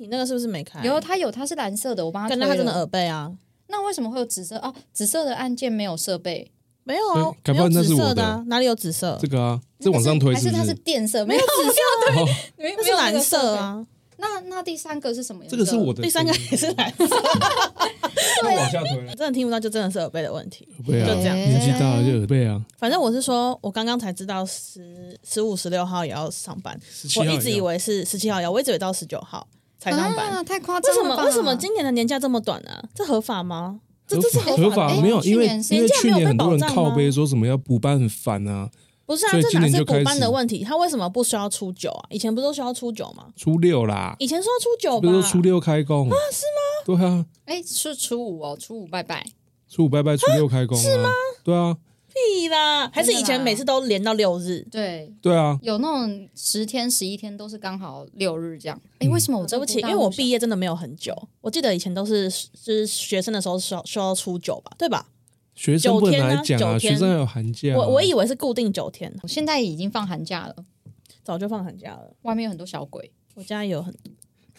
你那个是不是没开？有它有，它是蓝色的，我帮他推跟那他真的。耳背啊？那为什么会有紫色？哦，紫色的按键没有设备，没有啊对，搞没有不那是我的紫色的啊，哪里有紫色这？个啊，这往上推还是它是？电色？没有紫色，哦，没那是蓝色。啊，那那第三个是什么颜色？这个是我的。第三个也是蓝色，那往下推了。真的听不到，就真的是耳背的问题。耳背啊，就这样年纪大了就耳背啊。反正我是说，我刚刚才知道十十五、十六号也要上班，我一直以为是十七号要，我一直以为到十九号才上班。啊，太夸张了为什么？为什么今年的年假这么短啊？这合法吗？这合这是合合法没有，因为去年是因为去年很多人靠背说什么要补班很烦啊，不是啊，这哪是补班的问题？他为什么不需要初九啊？以前不是都需要初九吗？初六啦，以前说初九不吧，是说初六开工啊？是吗？对啊，哎，是初五哦，初五拜拜。初五拜拜，初六开工啊？是吗？对啊，屁啦，还是以前每次都连到六日？对，对啊，有那种十天、十一天都是刚好六日这样。哎，嗯为什么我对不起，因为我毕业真的没有很久，我记得以前都是就是学生的时候需要需要初九吧，对吧？学生不能九天啊来讲啊，九天学生有寒假啊。我我以为是固定九天，我现在已经放寒假了，早就放寒假了。外面有很多小鬼。我家也有很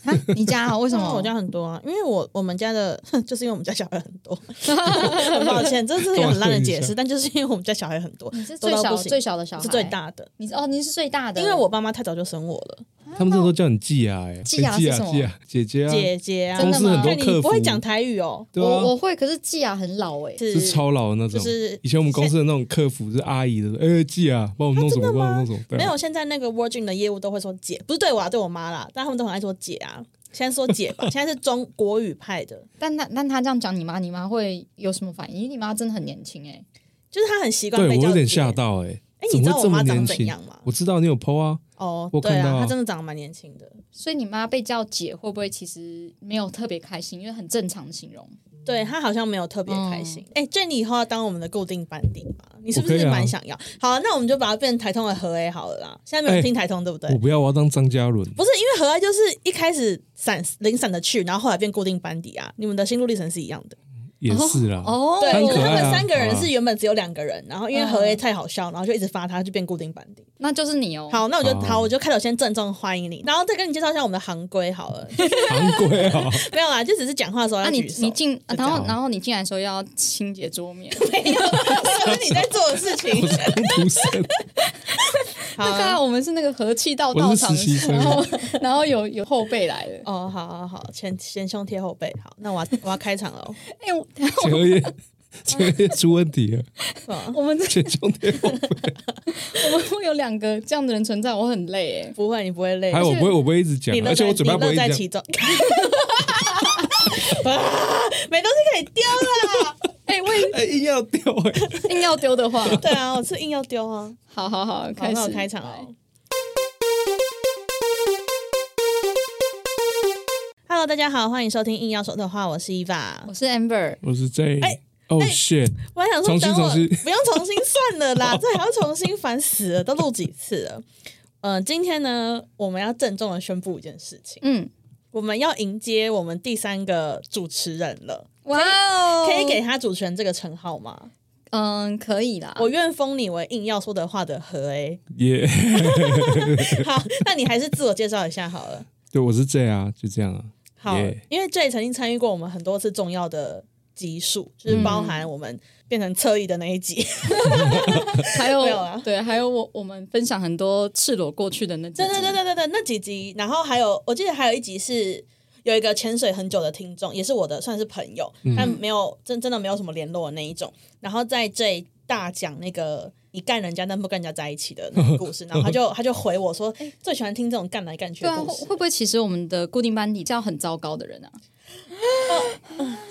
啊，你家啊？为什么？我家很多啊，因为我我们家的，就是因为我们家小孩很多，很抱歉，这是一个很烂的解释，但就是因为我们家小孩很多，你是最小最小的小孩，是最。大的，你是哦，你是最大的，因为我爸妈太早就生我了，他们这都叫你季啊，哎，季亚哎季是什么姐姐啊，姐姐啊，真的吗公司很多看你客服不会讲台语哦，对啊，我我会，可是季亚很老哎。是是超老的那种。就是以前我们公司的那种客服是阿姨的，哎，季啊，帮我们弄什么，帮我们弄什么。没有，现在那个 Virgin 的业务都会说姐，不是对我啊，对我妈啦，但他们都很爱说姐啊。现在说姐吧，现在是中国语派的，但他但他这样讲你妈，你妈会有什么反应？因为你妈真的很年轻哎。就是她很习惯被叫姐我有点吓。到哎，哎，你知道怎么会这么我妈长怎样吗？我知道你有 PO 啊，哦，对啊，我看到啊她真的长得蛮年轻的。所以你妈被叫姐，会不会其实没有特别开心？因为很正常的形容。对他好像没有特别开心。哎、j e n n y 以后要当我们的固定班底吗？你是不是蛮想要？好啊，那我们就把它变成台通的和 A 好了啦。现在没有听台通，对不对？我不要，我要当张嘉伦。不是，因为和 A 就是一开始散零散的去，然后后来变固定班底啊。你们的心路历程是一样的。也是啦，哦，对，很可爱啊他们三个人是原本只有两个人，然后因为嗯和 A 太好笑，然后就一直发他，就变固定班底。那就是你哦。好，那我就好好，我就开头先郑重欢迎你，然后再跟你介绍一下我们的行规好了。昂贵啊，没有啦，就只是讲话的时候那你要举手。你进，然后然后你进来的时候要清洁桌面。没有，这是你在做的事情。工读生，好那刚才我们是那个和气道我是到场，然后然后有有后辈来了。哦，好好好，前前胸贴后背，好，那我要 我要开场了哦。哎，我前额叶，前额叶出问题了，嗯我们这前胸贴后背。我们会有两个这样的人存在，我很累哎。不会，你不会累，还有我不会，我不会一直讲而且我嘴巴你不会讲。在其中。啊，没东西可以丢啦。哎，我也 哎，硬要丢哎，硬要丢的话，对啊，我是硬要丢啊。好好好，好，开始开场哦。Hello，大家好，欢迎收听硬要说的话，我是伊娃我。是 Amber，我是 J 哎。哦 shit！我还想说，等我不用重新算了啦，这还要重新，烦死了，都录几次了。嗯、今天呢，我们要郑重的宣布一件事情，嗯，我们要迎接我们第三个主持人了。哇哦，可以给他主持人这个称号吗？嗯，可以啦。我愿封你为硬要说的话的何 A。耶，好，那你还是自我介绍一下好了。对，我是 J 啊，就这样啊。好 Yeah 因为 J 曾经参与过我们很多次重要的集数，就是包含我们变成侧翼的那一集。还 有 没有啊对，还有我我们分享很多赤裸过去的那几对对集对对对对，那几集，然后还有我记得还有一集是有一个潜水很久的听众，也是我的算是朋友，但没有真真的没有什么联络的那一种。然后在这大讲那个你干人家但不跟人家在一起的那个故事，然后他就他就回我说，最喜欢听这种干来干去对啊，的故事。会会不会其实我们的固定班底这样很糟糕的人啊？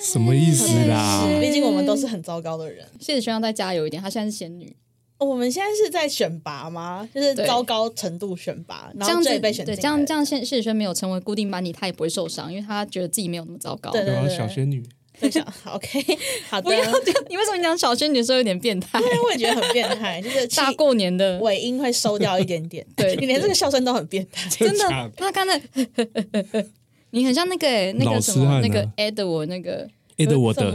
什么意思啦？毕竟我们都是很糟糕的人。谢子轩要再加油一点，她现在是仙女，我们现在是在选拔吗？就是糟糕程度选拔，然后这样子这被选进对，来这样这样谢谢子轩没有成为固定班底，他也不会受伤，因为他觉得自己没有那么糟糕。对对对，小仙女，对想 OK 好的不，要，你为什么讲小仙女的时候有点变态？我也觉得很变态，就是 大过年的，尾音会收掉一点点。对你 连这个笑声都很变态。真的他刚才你很像那个欸那个什么那个 Ed 我那个，哎的我的，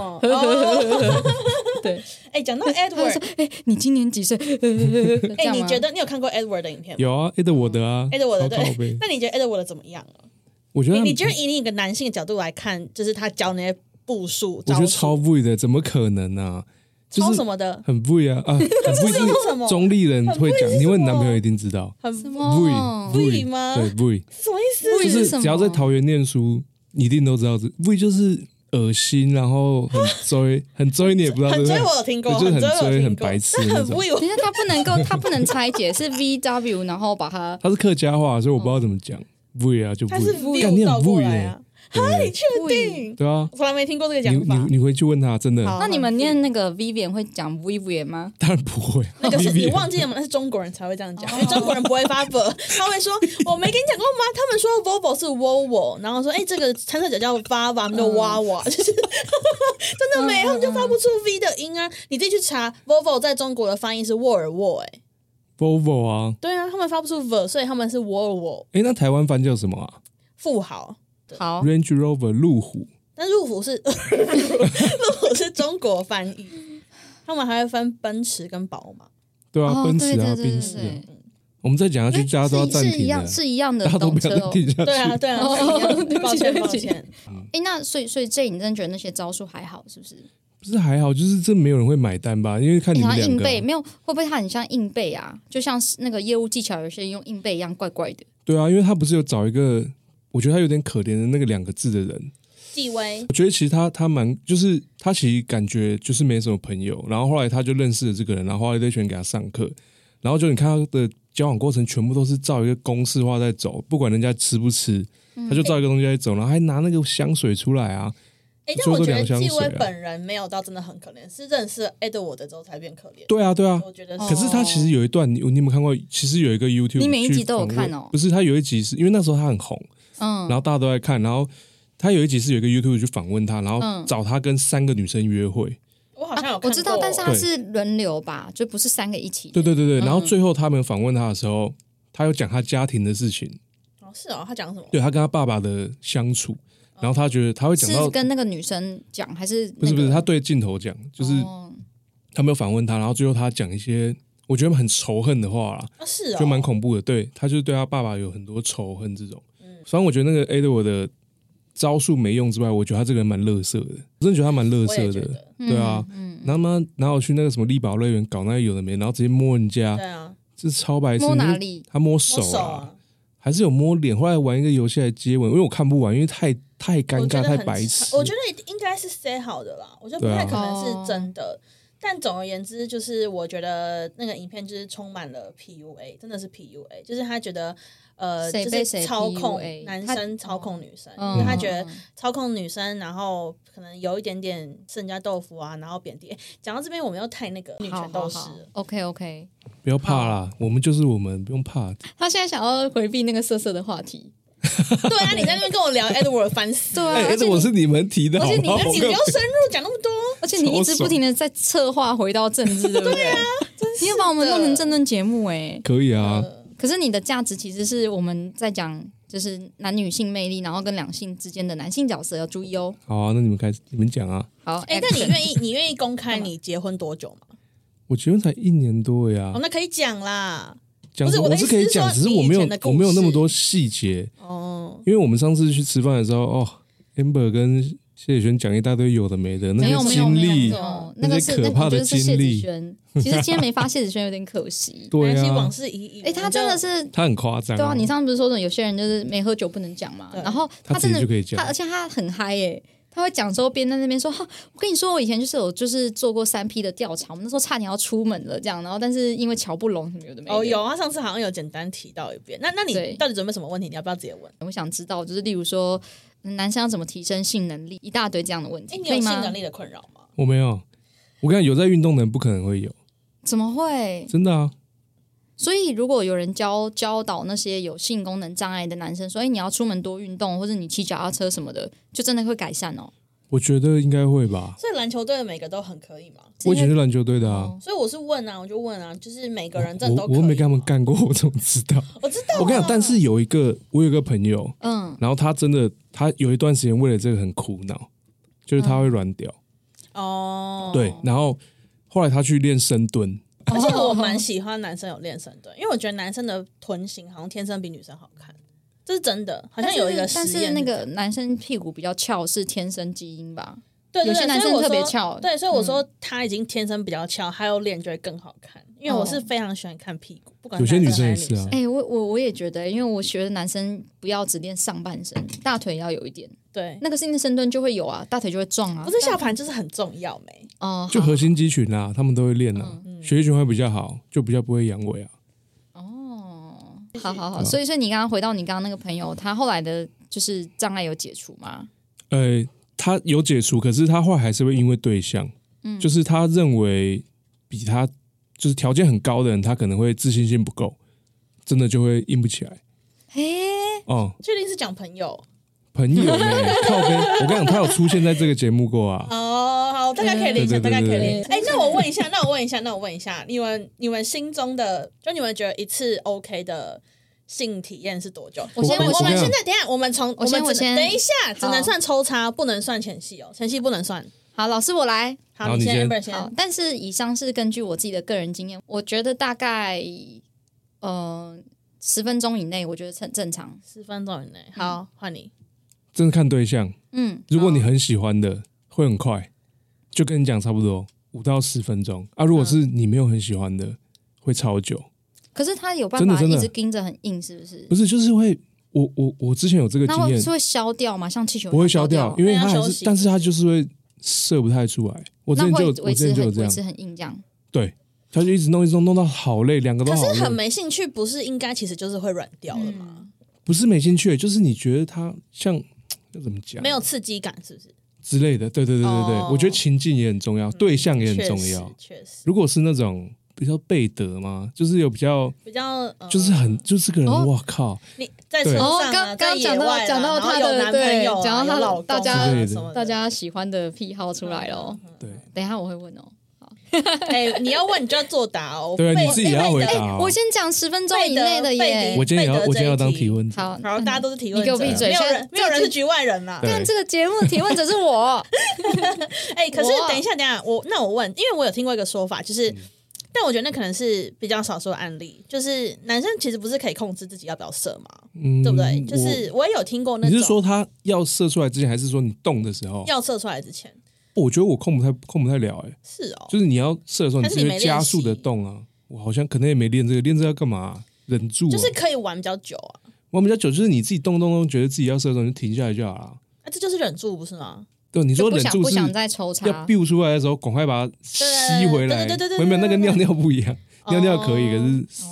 对，哎，讲到 Edward，说哎，你今年几岁？哎，哎你觉得你有看过 Edward 的影片吗？有啊，哎的我的啊，Edward 的对。那你觉得 Edward 的怎么样啊？我觉得你你觉得以你一个男性的角度来看，就是他教那些步数，我觉得超 V 的，怎么可能啊？就是超什么的，很 V 啊啊，很 V 是什么？中立人会讲，因为你问你男朋友一定知道。很什 V 么 V 吗？对 V，什么意思？V 就是只要在桃园念书，你一定都知道这 V 就是恶心，然后很追，很追你也不知道很追？我有听过，就是很追很白痴那很 那种 V 等一下，它不能够，他不能拆解，是 V W，然后把它他是客家话，所以我不知道怎么讲。V 啊，就 V，干你很过 V 来耶啊，哈，你确定？对啊，我从来没听过这个你讲法你。你回去问他，真的好那你们念那个 Vivian 会讲 Vivian 吗？当然不会，那个是 Vivian 你忘记了吗？那是中国人才会这样讲，因 为中国人不会发 v 他会说我没跟你讲过吗？他们说 Volvo 是 Volvo，然后说哎、这个参赛者叫 Vava，他们就哇哇，就是真的没，他们就发不出 V 的音啊！你自己去查 Volvo 在中国的翻译是沃尔沃，哎，Volvo 啊，对啊，他们发不出 V，所以他们是沃尔沃哎，那台湾翻叫什么啊富豪。好，？Range Rover 路虎，那路虎是 路虎是中国翻译，他们还会分奔驰跟宝马。对啊，哦奔驰啊，对对对宾士啊。我们再讲下去，大家都要是是一暂停了，样是一样的大家都不下去。对啊，对啊，抱歉抱歉。哎，那所以所以这你真的觉得那些招数还好，是不是？不是还好，就是这没有人会买单吧？因为看你两硬背，没有会不会它很像硬背啊？就像是那个业务技巧，有些人用硬背一样，怪怪的。对啊，因为他不是有找一个，我觉得他有点可怜的那个两个字的人。纪威我觉得其实他他蛮，就是他其实感觉就是没什么朋友，然后后来他就认识了这个人，然后花了一堆钱给他上课，然后就你看他的交往过程全部都是照一个公式化在走，不管人家吃不吃，嗯他就照一个东西在走，然后还拿那个香水出来啊，哎、但我觉得纪威本人没有到真的很可怜，是认识 Edward 之后才变可怜。对啊对啊。我觉得哦可是他其实有一段，你你有没有看过？其实有一个 YouTube，你每一集都有看哦不是，他有一集是因为那时候他很红，嗯，然后大家都在看，然后他有一集是有一个 YouTube 去访问他，然后嗯找他跟三个女生约会。我好像有看过、我知道，但是他是轮流吧，就不是三个一起。对对对对，嗯然后最后他们访问他的时候，他有讲他家庭的事情，哦是哦，他讲什么？对他跟他爸爸的相处，然后他觉得他会讲是到，跟那个女生讲还是、那个、不是不是，他对镜头讲，就是哦他没有访问他，然后最后他讲一些我觉得很仇恨的话啦，啊是哦，就蛮恐怖的。对他就是对他爸爸有很多仇恨这种。嗯反正我觉得那个 A 的我的招数没用之外，我觉得他这个人蛮乐色的，我真的觉得他蛮乐色的。对啊，嗯，然后嘛，哪有去那个什么力宝乐园搞那个有的没，然后直接摸人家对，啊，这超白痴。摸哪里？他摸手啊，啊，还是有摸脸。后来玩一个游戏来接吻，因为我看不完，因为太太尴尬、太白痴。我觉得应该是 say 好的啦，我觉得不太可能是真的。但总而言之，就是我觉得那个影片就是充满了 PUA，真的是 PUA，就是他觉得呃，就是谁被谁操控 PUA 男生操控女生，嗯因为他觉得操控女生，然后可能有一点点吃人家豆腐啊，然后贬低。诶讲到这边，我们又太那个女好权斗士好好了。，OK OK。不要怕啦，我们就是我们，不用怕。他现在想要回避那个色色的话题，对啊，你在那边跟我聊 Edward 烦死了，对啊，哎，而且我是你们提的，好而且你你不要深入讲那么多。而且你一直不停的在策划回到政治，对不对？你要把我们弄成政论节目哎、可以啊，可是你的价值其实是我们在讲，就是男女性魅力，然后跟两性之间的男性角色要注意哦。好啊，那你们开始，你们讲啊。好，哎、那你愿意你愿意公开你结婚多久吗？我结婚才一年多呀哦，，那可以讲啦。不是我的是可以讲，只是我没有我没有那么多细节，哦，因为我们上次去吃饭的时候，哦，amber 跟谢雪轩讲一大堆有的没的，那没有个没有没有经历那个可怕的那我觉得是谢子经历轩。其实今天没发谢子轩有点可惜。对啊往，事已矣。哎，他真的是他很夸张，对啊，你上次不是说的有些人就是没喝酒不能讲嘛？然后他真的自己就可以讲他而且他很嗨耶、他会讲之后边在那边说哈，我跟你说，我以前就是有就是做过三 P 的调查，我们那时候差点要出门了这样，然后但是因为瞧不拢什么有的没的。哦，有啊，上次好像有简单提到一遍。那那你到底准备什么问题？你要不要直接问？我想知道，就是例如说嗯男生要怎么提升性能力，一大堆这样的问哎，题，你有性能？力的困扰吗？我没有，我跟你讲，有在运动的人不可能会有，怎么会？真的啊，所以如果有人教教导那些有性功能障碍的男生说，哎，你要出门多运动，或者你骑脚踏车什么的，就真的会改善哦。我觉得应该会吧。所以篮球队的每个都很可以吗？我以前是篮球队的啊，哦所以我是问啊，我就问啊，就是每个人真的都我我又没跟他们吗，干过，我怎么知道？我知道啊。我跟你讲，但是有一个，我有一个朋友，嗯，然后他真的，他有一段时间为了这个很苦恼，就是他会软屌，哦，对，然后后来他去练深蹲，而且我蛮喜欢男生有练深蹲，因为我觉得男生的臀型好像天生比女生好看。这是真的，好像有一个实但是那个男生屁股比较翘是天生基因吧？对对对有些男生所以我特别说翘嗯对，所以我说他已经天生比较翘，还有练就会更好看。因为我是哦非常喜欢看屁股，不管有些女生男生还是也是啊哎、我我我也觉得，因为我觉得男生不要只练上半身，大腿要有一点。对，那个是因为深蹲就会有啊，大腿就会壮啊。不是下盘就是很重要没？哦，就核心肌群啊，他们都会练啊，嗯血液循环比较好，就比较不会阳痿啊。哦，好好好，所以所以你刚刚回到你刚刚那个朋友，他后来的就是障碍有解除吗？呃，他有解除，可是他后来还是会因为对象，嗯就是他认为比他就是条件很高的人，他可能会自信心不够，真的就会硬不起来。嘿，哦、确定是讲朋友朋友呢？靠边我跟你讲，他有出现在这个节目过啊。哦，好，大概可以理解，大概可以对理解。哎，那我问一下，那我问一下，那我问一下，你们你们心中的，就你们觉得一次 OK 的性体验是多久？我先我们现在等一下，我们从我先我先等一下，只能算抽插，不能算前戏哦，前戏不能算。好，老师我来。好，你先好但是以上是根据我自己的个人经验，我觉得大概呃十分钟以内，我觉得很正常。十分钟以内，好，换你。真的看对象，嗯，如果你很喜欢的，会很快，就跟你讲差不多五到十分钟啊。如果是你没有很喜欢的，会超久。可是他有办法一直盯着很硬，是不是不？是，就是会，我我我之前有这个经验那会是，会消掉吗？像气球不会消掉，因为它还是，但是它就是会射不太出来。我之前就我之前就有这样很维持，很硬这样。对，他就一直弄一直弄，弄到好累，两个都好可是很。没兴趣，不是应该其实就是会软掉了吗？不是没兴趣，就是你觉得他像要怎么讲，没有刺激感，是不是？之类的。对对对对对，哦我觉得情境也很重要，对象也很确实重要。确实如果是那种比较贝德嘛，就是有比较，比较呃就是很，就是这个人，哦我靠，你在车对上啊，哦刚在刚讲到讲到然后他的男朋友讲到他老大家什么大家喜欢的癖好出来了哦。对等一下我会问哦。哎，你要问你就要作答哦。对啊，你自己也要回答。我先讲十分钟以内的贝耶。我今天也要，贝德我今天要当提问者。好，好，大家都是提问者，你给我闭嘴没有人没有人是局外人啦。对但这个节目的提问者是我。哎，可是等一下，等一下，我那我问，因为我有听过一个说法，就是。嗯但我觉得那可能是比较少数的案例，就是男生其实不是可以控制自己要不要射嘛，嗯对不对？就是我也有听过那种，你是说他要射出来之前，还是说你动的时候？要射出来之前我觉得我控不太控不太了，哎，是哦，就是你要射的时候，你是你没会加速的动啊。我好像可能也没练这个，练这个要干嘛？忍住啊，就是可以玩比较久啊，玩比较久，就是你自己动动动，觉得自己要射的时候，你就停下来就好了。啊，这就是忍住不是吗？对，你说忍住是不想再抽插要。biu 出来的时候，赶快把它吸回来。对对对对对没有没有，那个对对尿尿不一样，尿尿可以，可哦是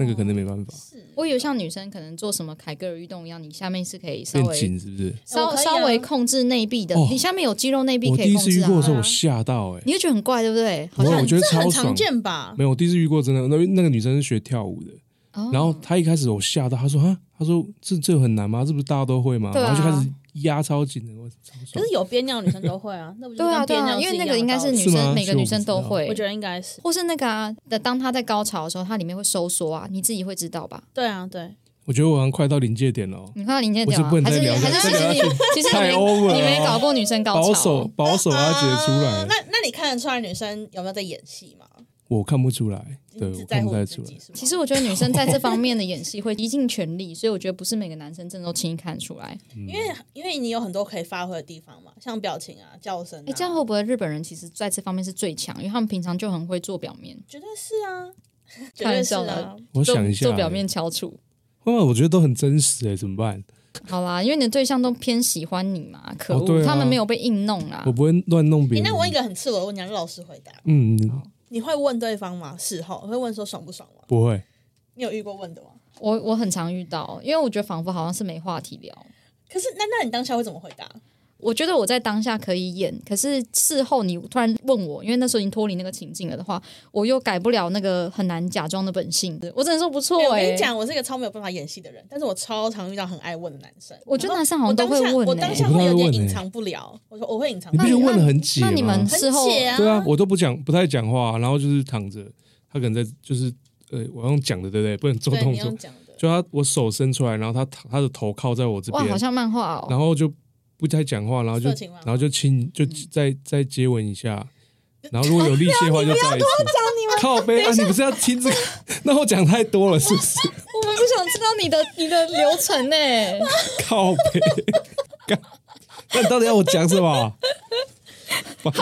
那个可能没办法，我以为像女生可能做什么凯格尔运动一样，你下面是可以稍变微紧是不是？稍稍微控制内壁的哦，你下面有肌肉内壁第一可以控制啊。次遇过的时候，我啊吓到哎，你会觉得很怪，对不对？好像我觉得这很常。见吧？没有，我第一次遇过真的，那那个女生是学跳舞的，哦然后她一开始我吓到，她说啊，她说这这很难吗？这不是大家都会吗？啊然后就开始压超紧的，我超爽。可是。有憋尿的女生都会啊，那不就对啊对啊，跟憋尿因为那个应该是女生是吗？每个女生都会。我，觉得应该是。或是那个啊的，当她在高潮的时候，她里面会收缩啊，你自己会知道吧？对啊，对，我觉得我好像快到临界点了哦，你看到林建我是条还是不能再聊还是其实你 下其实你太没 over 了。你没搞过女生高保守，保守阿杰出啊来，那那你看得出来女生有没有在演戏吗？我看不出来，对我看不太出来？其实我觉得女生在这方面的演戏会一尽全力，所以我觉得不是每个男生真的都轻易看得出来。嗯因为因为你有很多可以发挥的地方嘛，像表情啊、叫声啊，哎，这样会不会日本人其实在这方面是最强？因为他们平常就很会做表面，绝对是啊，绝 开对是玩笑的啊。我想一下，做表面翘楚。哇，我觉得都很真实哎，怎么办？好啦，因为你的对象都偏喜欢你嘛，可恶，哦啊他们没有被硬弄啦我。不会乱弄别哎，人。那我问一个很刺我的问题，让老实回答。嗯，你会问对方吗？事后会问说爽不爽吗？不会，你有遇过问的吗？我我很常遇到，因为我觉得仿佛好像是没话题聊。可是那那你当下会怎么回答？我觉得我在当下可以演，可是事后你突然问我，因为那时候已经脱离那个情境了的话，我又改不了那个很难假装的本性。我只能说不错欸我哎、跟你讲，我是一个超没有办法演戏的人，但是我超常遇到很爱问的男生。我觉得男生好像都会问欸我当下会有点隐藏不了，我说我会隐藏不了。你不觉得问的很解吗？那你们事后解啊？对啊，我都不讲，不太讲话，然后就是躺着，他可能在就是呃，我用讲的对不对？不能做对，动作。就他我手伸出来，然后他他的头靠在我这边哇，边好，像漫画哦。然后就不太讲话，然后就然后就亲，就再再接吻一下，然后如果有力气的话就再一次。靠背啊，你不是要听这个？那我讲太多了是不是？我们不想知道你的你的流程呢、靠背，干那你到底要我讲什么？烦死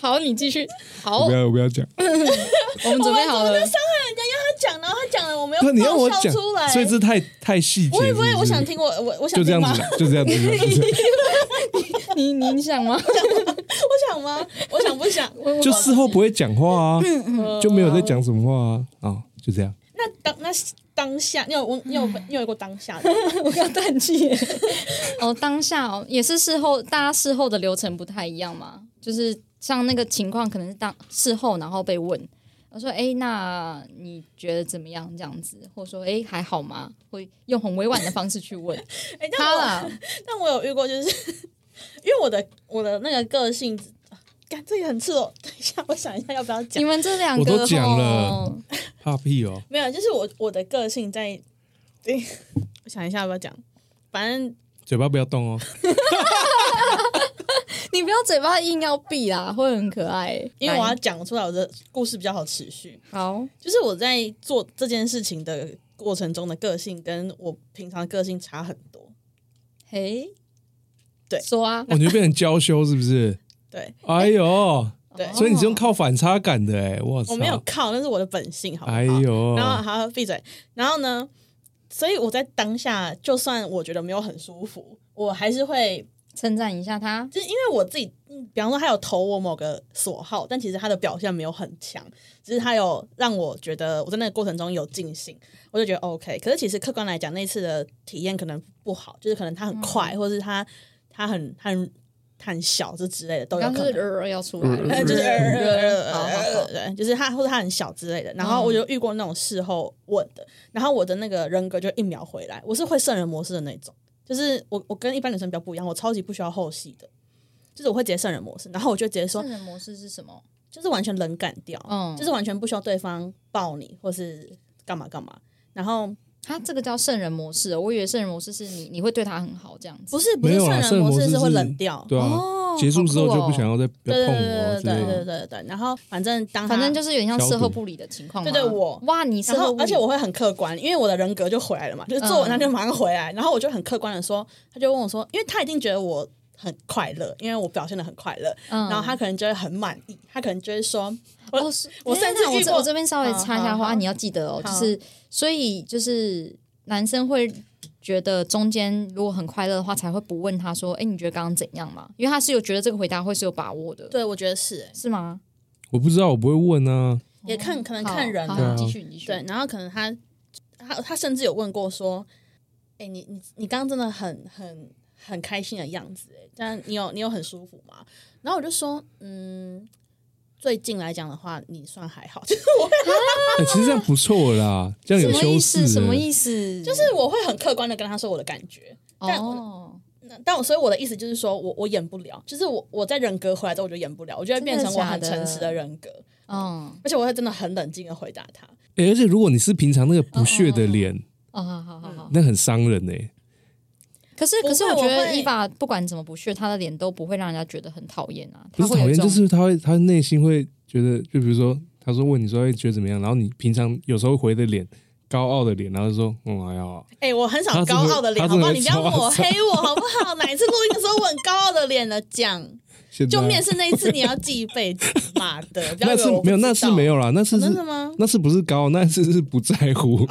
好，你继续。好，不要，我不要讲。我们准备好了。伤害人家，让他讲，然后他讲了，我没不，有你让我讲出来，，所以这太太细节。不会不会，我想听我我我想听？就这样子啦，就这样子。就这样子你你想吗？我想吗？我想不想？就事后不会讲话啊，嗯就没有在讲什么话啊。啊，就这样。那当那当下，你有你有你有过当下的吗？我刚断气。哦，当下哦，也是事后，大家事后的流程不太一样嘛。就是像那个情况，可能是当事后，然后被问，我说：“哎，那你觉得怎么样？”这样子，或者说：“哎，还好吗？”会用很委婉的方式去问 哎，但我他啦。但我有遇过，就是因为我的我的那个个性，干这个很赤裸。等一下，我想一下要不要讲你。们这两我个都讲了 怕屁哦，没有，就是我我的个性在，对，我想一下要不要讲。反正嘴巴不要动哦。你不要嘴巴硬要闭啦，会很可爱。因为我要讲出来，我的故事比较好持续。好，就是我在做这件事情的过程中的个性，跟我平常的个性差很多。嘿，对说啊，哦，你就变成娇羞是不是？对哎呦，对，所以你是用靠反差感的哎，我操！我没有靠，那是我的本性，好不好？哎呦，然后好闭嘴。然后呢，所以我在当下，就算我觉得没有很舒服，我还是会，称赞一下他。就是因为我自己，嗯比方说他有投我某个所好，但其实他的表现没有很强，只是他有让我觉得我在那个过程中有尽兴，我就觉得 OK。可是其实客观来讲，那次的体验可能不好，就是可能他很快，嗯或者是他他很他很他很小这之类的都有可能。刚是呃要出来就是对，就是他或者他很小之类的，然后我就遇过那种事后问的，然后我的那个人格就一秒回来，我是会圣人模式的那种，就是我我跟一般女生比较不一样，我超级不需要后戏的，就是我会直接圣人模式，然后我就直接说圣，人模式是什么？就是完全冷感掉，嗯就是完全不需要对方抱你或是干嘛干嘛，然后他这个叫圣人模式哦，我以为圣人模式是你你会对他很好这样子。不是不是圣人模式是会冷掉，对啊哦，结束之后就不想要再碰我对对对对。对对对，然后反正当反正就是有点像事后不理的情况嘛。对对我哇，你事然后而且我会很客观，因为我的人格就回来了嘛，就是做完他就马上回来，然后我就很客观的说，他就问我说，因为他一定觉得我很快乐，因为我表现的很快乐，嗯然后他可能就会很满意，他可能就会说，我哦，我甚至我这我这边稍微插一下话，你要记得哦，就是所以就是男生会觉得中间如果很快乐的话，才会不问他说，哎，你觉得刚刚怎样嘛？因为他是有觉得这个回答会是有把握的，对我觉得是、欸是吗？我不知道，我不会问啊。也看可能看人继续你继续。对，然后可能他他他甚至有问过说，哎、你你你刚刚真的很很很开心的样子、哎，但你有你有很舒服吗？然后我就说，嗯。最近来讲的话，你算还好，就是我其实这样不错啦，这样有什么意修思？饰。什么意思？就是我会很客观的跟他说我的感觉，但哦，那但我所以我的意思就是说我我演不了，就是我我在人格回来之后我就演不了，我就会变成我很诚实的人格，嗯，而且我会真的很冷静的回答他。哎，而且如果你是平常那个不屑的脸，哦，好好好好。那很伤人哎。可是，可是我觉得伊娃不管怎么不屑，他的脸都不会让人家觉得很讨厌啊。不是讨厌，就是他会，他内心会觉得，就比如说，他说问你说，会，觉得怎么样？然后你平常有时候回的脸，高傲的脸，然后就说，嗯，还好啊。哎、我很少高傲的脸，好不好？你不要抓抹黑我好不好？哪一次录音的时候我很高傲的脸了？讲就面试那一次你要记一辈子，妈的！那是没有，那是没有啦，那是真的吗？那是不是高？那是是不在乎，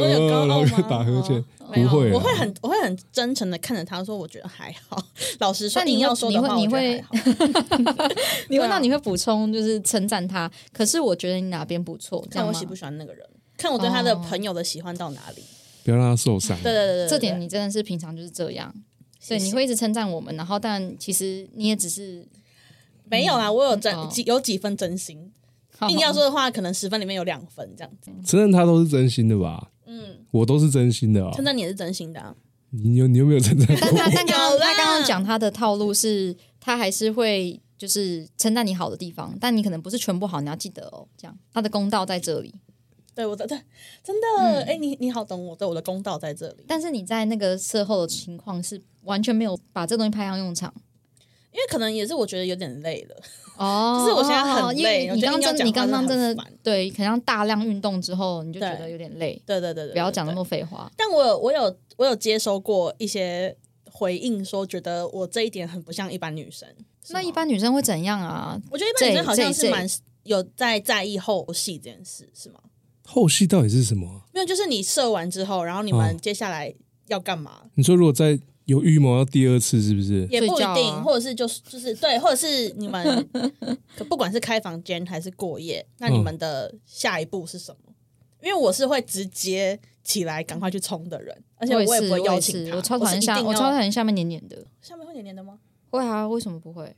我有高傲吗？打呵欠，没有不会啊我会很我会很真诚的看着他说，我觉得还好。老实说，那你要说的话，你会我觉得还好。你问对啊到你会补充，就是称赞他。可是我觉得你哪边不错，这样吗看我喜不喜欢那个人，看我对他的朋友的喜欢到哪里。不要让他受伤。对对对对，这点对你真的是平常就是这样。对，你会一直称赞我们，然后但其实你也只是没有啦，我有真有几分真心。好硬要说的话，可能十分里面有两分这样子。承认他都是真心的吧？嗯，我都是真心的啊。称赞你也是真心的啊。你有你有没有称赞？但他但刚刚他刚刚讲他的套路是，他还是会就是称赞你好的地方，但你可能不是全部好，你要记得哦。这样他的公道在这里，对我的对，真的，嗯哎、你你好懂我，对我的公道在这里。但是你在那个事后的情况是完全没有把这东西派上用场。因为可能也是我觉得有点累了，哦，就是我现在很累你刚刚，你刚刚真的对，可能大量运动之后，你就觉得有点累，对对对对，对不要讲那。对么废话。但我有我有我有接收过一些回应，说觉得我这一点很不像一般女生。那一般女生会怎样啊？我觉得一般女生好像是蛮有在在意后戏这件事，是吗？后戏到底是什么啊？没有，就是你射完之后，然后你们哦接下来要干嘛？你说如果再有预谋要第二次，是不是？也不一定，啊或者是就是就是对，或者是你们 可不管是开房间还是过夜，那你们的下一步是什么？因为我是会直接起来赶快去冲的人，而且我也不会邀请他，我超讨厌下，我超讨厌下面黏黏的。下面会黏黏的吗？会啊，为什么不会？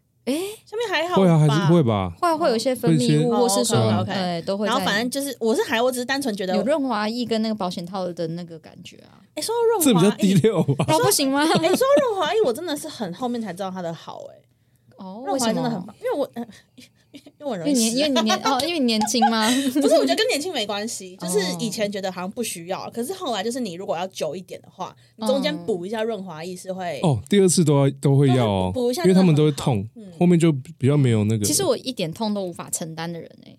下面还好，会啊，还是会。吧？会啊会有一些分泌物，或是说，哦，OK，OK 呃，都会在。然后反正就是，我是还，我只是单纯觉得，有润滑液跟那个保险套的那个感觉啊，哎，说到这比较润滑液，低调吧？哦不行吗？哎，说到润滑液，我真的是很后面才知道它的好，哎，哦，润？滑真的很棒，因为我，呃因为我很容因为年因为你年哦，因为你年轻吗？不是，我觉得跟年轻没关系，就是哦以前觉得好像不需要，可是后来就是你如果要久一点的话，你中间嗯补一下润滑液是会。哦，第二次都要都会要哦补一下，因为他们都会痛嗯，后面就比较没有那个。其实我一点痛都无法承担的人哎，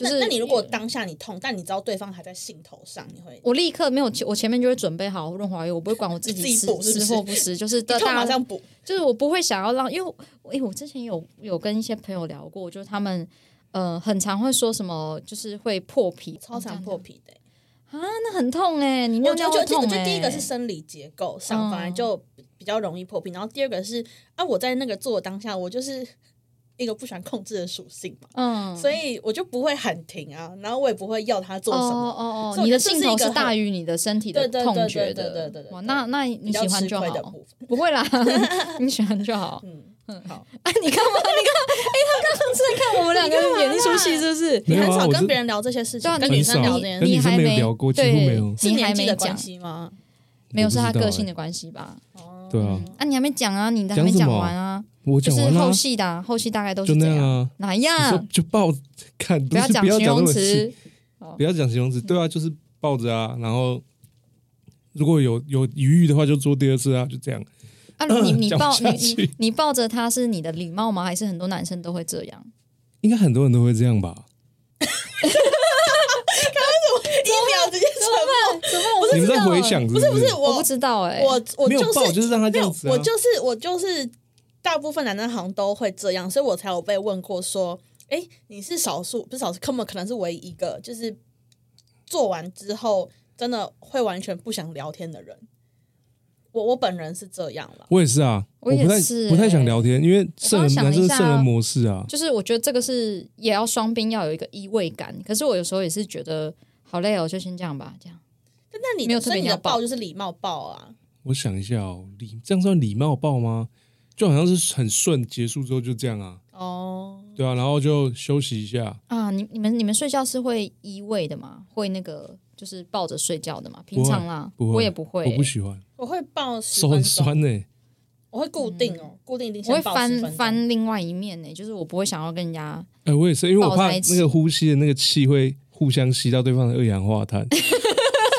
就是那那你如果当下你痛，但你知道对方还在兴头上，你会我立刻没有，我前面就会准备好润滑油，我不会管我自己 是不是吃或不吃，就是大家马上补。就是我不会想要让，因为我之前有有跟一些朋友聊过，就是他们呃很常会说什么，就是会破皮，超常破皮的、啊，那很痛哎、你尿我觉得，痛哎、我觉得第一个是生理结构上，嗯本来就比较容易破皮，然后第二个是啊，我在那个做当下，我就是一个不喜欢控制的属性嘛，嗯，所以我就不会喊停啊，然后我也不会要他做哦什么。哦哦，所以我觉得这你的镜头是大于你的身体的对对对对痛觉的，对对对对哇，对那那你喜欢就好，亏的部分，不会啦，你喜欢就好。嗯，好，啊，你看嘛，你看，哎、他刚刚是在看我们两个人演一出戏，是不是？你很少跟别人聊这些事情对啊，，跟你女生聊这件事跟女生没有你还没聊过几乎对没有。是你还没年纪的关讲，系吗？没有是他个性的关系吧？对啊，啊，你还没讲啊，你的还没讲完啊，就是我讲完了啊，后戏的啊，后戏大概都就是那这样啊。哪你说样？就抱看，不要是不要讲形容讲那么细，词，不要讲形容词，对啊，就是抱着啊，然后如果有有余裕的话，就做第二次啊，就这样。啊，你你 讲不抱你下去你你抱着他是你的礼貌吗？还是很多男生都会这样？应该很多人都会这样吧？一秒直接沉默。怎么你们在回想是不是？不是我我不知道哎、我我没有就是抱就是让他这没有样子啊我就是我就是大部分男生好像都会这样，所以我才有被问过说，哎，你是少数不是少数，根本可能是唯一一个，就是做完之后真的会完全不想聊天的人。我我本人是这样了，我也是啊，我也不太是不太想欸聊天，因为圣人男生是一下圣人模式啊。就是我觉得这个是也要双边要有一个依偎感，可是我有时候也是觉得好累哦，就先这样吧，这样。但那你没有特所以你的别要抱抱就是礼貌抱啊，我想一下哦，礼这样算礼貌抱吗？就好像是很顺，结束之后就这样啊，哦，对啊，然后就休息一下。啊，你你们你们睡觉是会依偎的吗？会那个就是抱着睡觉的吗？平常啦，不会我也不会、我不喜欢，我会抱十手很分，酸呢、我会固定哦，固定一定我会先抱10分翻翻另外一面呢、就是我不会想要跟人家，哎、我也是，因为我怕那个呼吸的那个气会互相吸到对方的二氧化碳，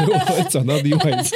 所以我会转到另外一侧。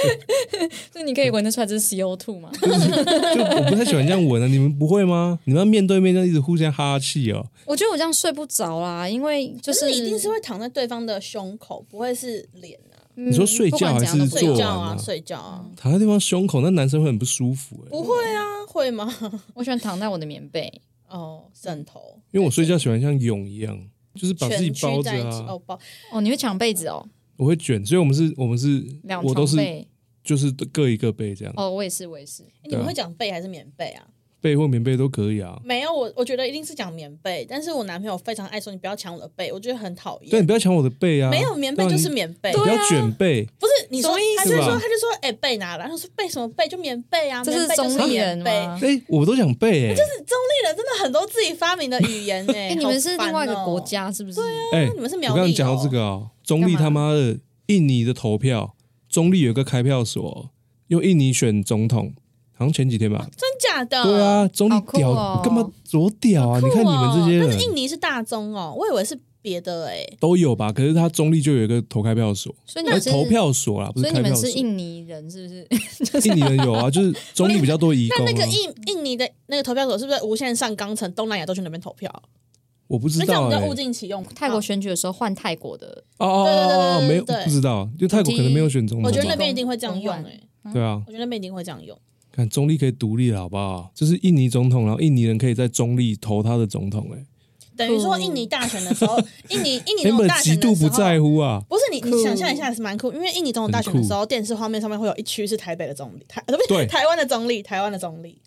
所以你可以闻得出来这是 CO two 吗？就我不太喜欢这样闻啊，你们不会吗？你们要面对面这样一直互相哈气哦。我觉得我这样睡不着啦，因为就可是是你一定是会躺在对方的胸口，不会是脸啊，你你说睡觉还是睡做觉啊，睡觉啊，躺在对方胸口，那男生会很不舒服哎、不会啊，会吗？我喜欢躺在我的棉被，哦，枕头，因为我睡觉喜欢像蛹一样，就是把自己蜷包着在一起，啊，哦，包，哦，你会抢被子哦，我会卷，所以我们是，我们是两我都是床被就是各一个被这样，哦，我也是，我也是，诶你们会讲被还是棉被啊？被或棉被都可以啊。没有，我我觉得一定是讲棉被，但是我男朋友非常爱说你不要抢我的被，我觉得很讨对，厌你。不要抢我的被啊！没有棉被就是对啊你棉被，你不要卷被，不是你说什么意，他就说他就说，哎、被拿来，他说被什么被就棉被啊，这是被就是中立人被，吗？哎、我都想背哎、是中立人真的很多自己发明的语言呢、哎、哎、你们是另外一个国，家是不是？哎、你们是我苗栗、哦。刚刚讲到这个哦，中立他妈的印尼的投票，中立有一个开票所，用印尼选总统，好像前几天吧。真假的？对啊，中立屌，哦干嘛多屌啊？哦，你看你们这些人但是，印尼是大宗哦，我以为是别的哎、都有吧？可是他中立就有一个投开票所，呃，所以你们是投，票所啦，不所以你们是是开票所。印尼人是不是？印尼人有啊，就是中立比较多移工啊。那那个印印尼的那个投票所是不是无限上纲成东南亚都去那边投票？我不知道哎、我们就物尽其用。泰国啊选举的时候换泰国的，哦哦哦哦，没有对对对对对。不知道，就泰国可能没有选总统。我觉得那边一定会这样用公哎、对啊，我觉得那边一定会这样用。看中立可以独立了，好不好？就是印尼总统，然后印尼人可以在中立投他的总统、欸，等于说印尼大选的时候，印尼印尼哎，总统大选的时候极度不在乎啊，不是你，你酷想象一下是蛮酷，因为印尼总统大选的时候，电视画面上面会有一区是台北的总理，台呃不对。是台湾的总理，台湾的总理，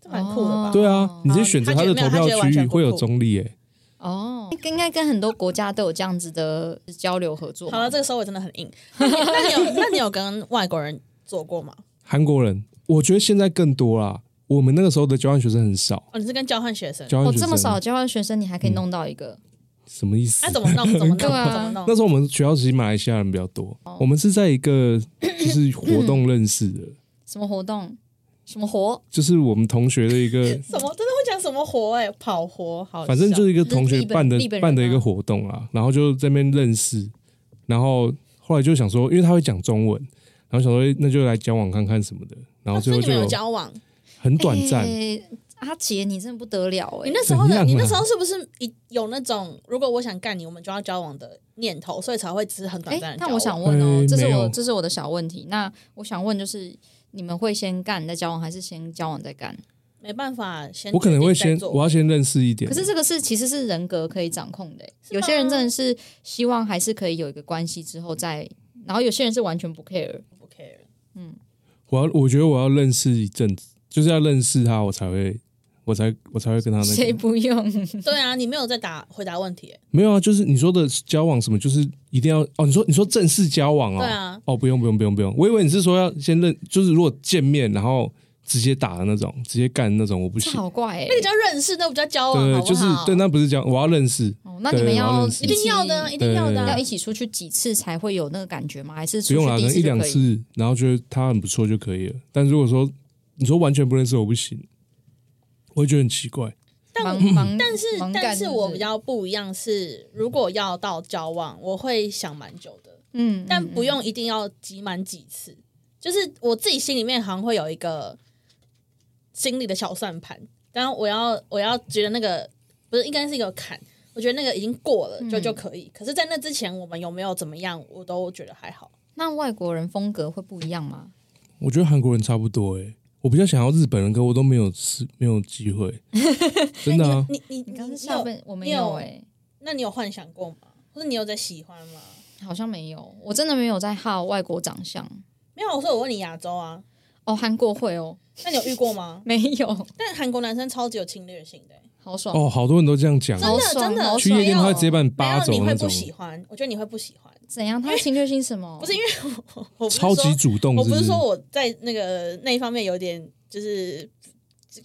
这蛮酷的吧？哦对啊，你直接选择他的投票区域会有中立、欸，哦，应该跟很多国家都有这样子的交流合作。好了，这个收尾真的很硬。那你有那你有跟外国人做过吗？韩国人，我觉得现在更多啦。我们那个时候的交换学生很少，哦，你是跟交换学生？哦，交换学生、这么少交换学生，你还可以弄到一个，什么意思？那，怎么弄？怎么弄？对啊怎么弄那？时候我们学校其实马来西亚人比较多，哦我们是在一个就是活动认识的，什么活动？什么活？就是我们同学的一个，什么真的会讲什么活？哎，跑活，好笑，反正就是一个同学办的办的一个活动啊，然后就在那边认识，然后后来就想说，因为他会讲中文，然后想说那就来交往看看什么的，然后最后就有交往？很短暂，哎阿杰，你真的不得了哎、你那时候的，啊你那时候是不是一有那种如果我想干你，我们就要交往的念头，所以才会只是很短哎、暂的我想问哦哎，这是我这是我的小问题。那我想问就是，你们会先干再交往，还是先交往再干？没办法，先我可能会先我要先认识一点，可是这个是其实是人格可以掌控的有些人真的是希望还是可以有一个关系之后再，然后有些人是完全不 care。不 care。嗯我要我觉得我要认识一阵子，就是要认识他，我才会我才我才会跟他那谁个。不用？对啊，你没有在答回答问题耶。没有啊，就是你说的交往什么，就是一定要哦。你说你说正式交往哦，对啊，哦不用不用不用不用，我以为你是说要先认，就是如果见面然后直接打的那种，直接干的那种，我不这行。好怪哎、那个叫认识，那不叫交往，对，好不就是好？对，那不是交，我要认识，哦，那你们要一定要的啊，一定要的啊。要一起出去几次才会有那个感觉吗？还是出不用啦，可第一能一两可以？次，然后觉得他很不错就可以了。但如果说你说完全不认识，我不行，我会觉得很奇怪。但但是但是我比较不一样是，如果要到交往，我会想蛮久的，嗯，但嗯不用一定要挤满几次。就是我自己心里面好像会有一个心里的小算盘，当然我要我要觉得那个不是应该是一个坎，我觉得那个已经过了就嗯就可以。可是，在那之前，我们有没有怎么样，我都觉得还好。那外国人风格会不一样吗？我觉得韩国人差不多诶、我比较想要日本人，可我都没有吃没有机会，真的啊。你你你你刚刚你有下边我没有有哎、那你有幻想过吗？或者你有在喜欢吗？好像没有，我真的没有在好外国长相。没有，我说我问你亚洲啊，哦，韩国会哦，那你有遇过吗？没有，但韩国男生超级有侵略性的、欸好爽。哦，好多人都这样讲真哦，的真的好爽好去夜店他会直接把你没有扒走那种你会不，喜欢，我觉得你会不喜欢。怎样？他侵略性什么？不是因为我我不是超级主动，我不是是说我在那个那一方面有点就是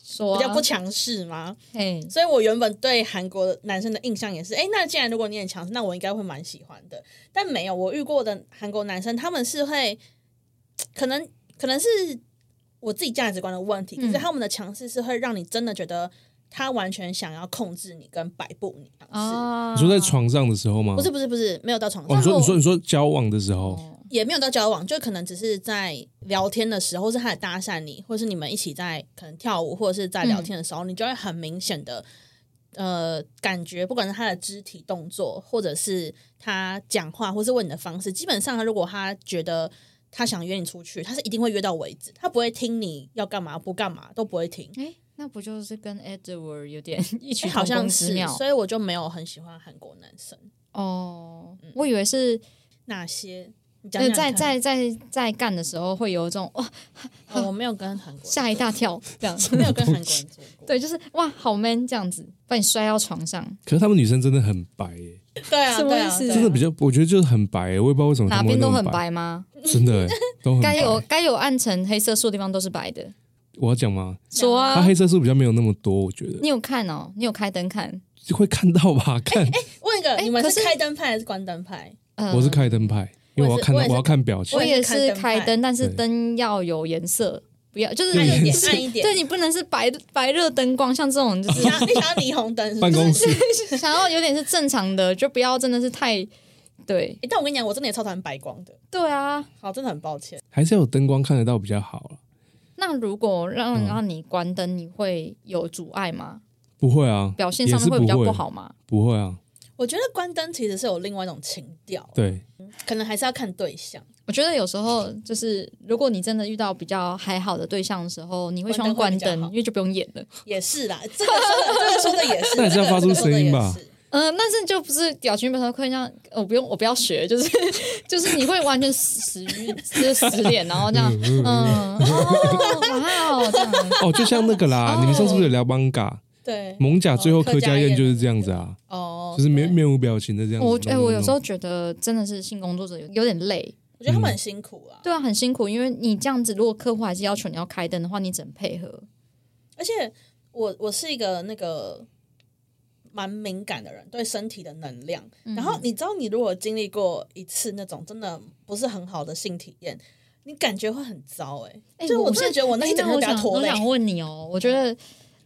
说啊比较不强势吗？嘿，所以我原本对韩国男生的印象也是，哎，那既然如果你很强势，那我应该会蛮喜欢的。但没有，我遇过的韩国男生，他们是会 可能可能是我自己价值观的问题，可是嗯他们的强势是会让你真的觉得他完全想要控制你跟摆布你。是啊，你说在床上的时候吗？不是不是不是，没有到床哦，上，你说你说你说交往的时候，哦，也没有到交往，就可能只是在聊天的时候，或是他在搭讪你，或是你们一起在可能跳舞，或者是在聊天的时候，你就会很明显的呃感觉，不管是他的肢体动作，或者是他讲话，或是问你的方式，基本上他如果他觉得他想约你出去，他是一定会约到为止，他不会听你要干嘛不干嘛都不会听。哎，那不就是跟 Edward 有点 异曲哎好同像是，工之妙所以我就没有很喜欢韩国男生哦？嗯我以为是哪些。你讲在在在在干的时候会有一种哇哦我没有跟韩国 吓一大跳这样，没有跟韩国人做过。对，就是哇好 man 这样子，把你摔到床上，可是他们女生真的很白耶，对啊，什么对啊意思对啊真的比较，我觉得就是很白耶，我也不知道为什么他哪边都很白，吗？真的耶都很该有。该有暗沉黑色素的地方都是白的。我要讲吗？说啊，它黑色素比较没有那么多，我觉得你有看哦？你有开灯看？会看到吧？看，哎问一个，你们可是是开灯派还是关灯派？呃我是开灯派，因为我要看我要看表情我。也是开灯但是灯要有颜色，不要，就是暗一点暗一点对你不能是白白热灯光，像这种就是你想要你想要霓虹灯是不是办公室 想要有点是正常的，就不要真的是太对诶但我跟你讲，我真的也超讨厌白光的。对啊。好，真的很抱歉。还是要有灯光看得到比较好了。那如果让嗯让你关灯，你会有阻碍吗？不会啊，表现上面会比较不好吗？不会啊，我觉得关灯其实是有另外一种情调，对，可能还是要看对象。我觉得有时候就是，如果你真的遇到比较还好的对象的时候，你会希望关灯，因为就不用演了。也是啦，这个说的这个说的也是，那还是要发出声音吧嗯、但是就不是表情表情会像我不用我不要学，就是就是你会完全死于就是死脸，然后这样嗯哦哇哦这样哦，就像那个啦，哦你们上次不是有聊邦嘎对蒙甲最后哦柯佳燕就是这样子啊，哦，就是面面无表情的这样子。我哎、我有时候觉得真的是性工作者有有点累，我觉得他们很辛苦啊，对啊，很辛苦，因为你这样子，如果客户还是要求你要开灯的话，你只能配合。而且我我是一个那个蛮敏感的人，对身体的能量。嗯然后你知道，你如果经历过一次那种真的不是很好的性体验，你感觉会很糟哎、哎就我真的觉得我那一整天哎我想都被他拖累。我想 问你哦，我觉得。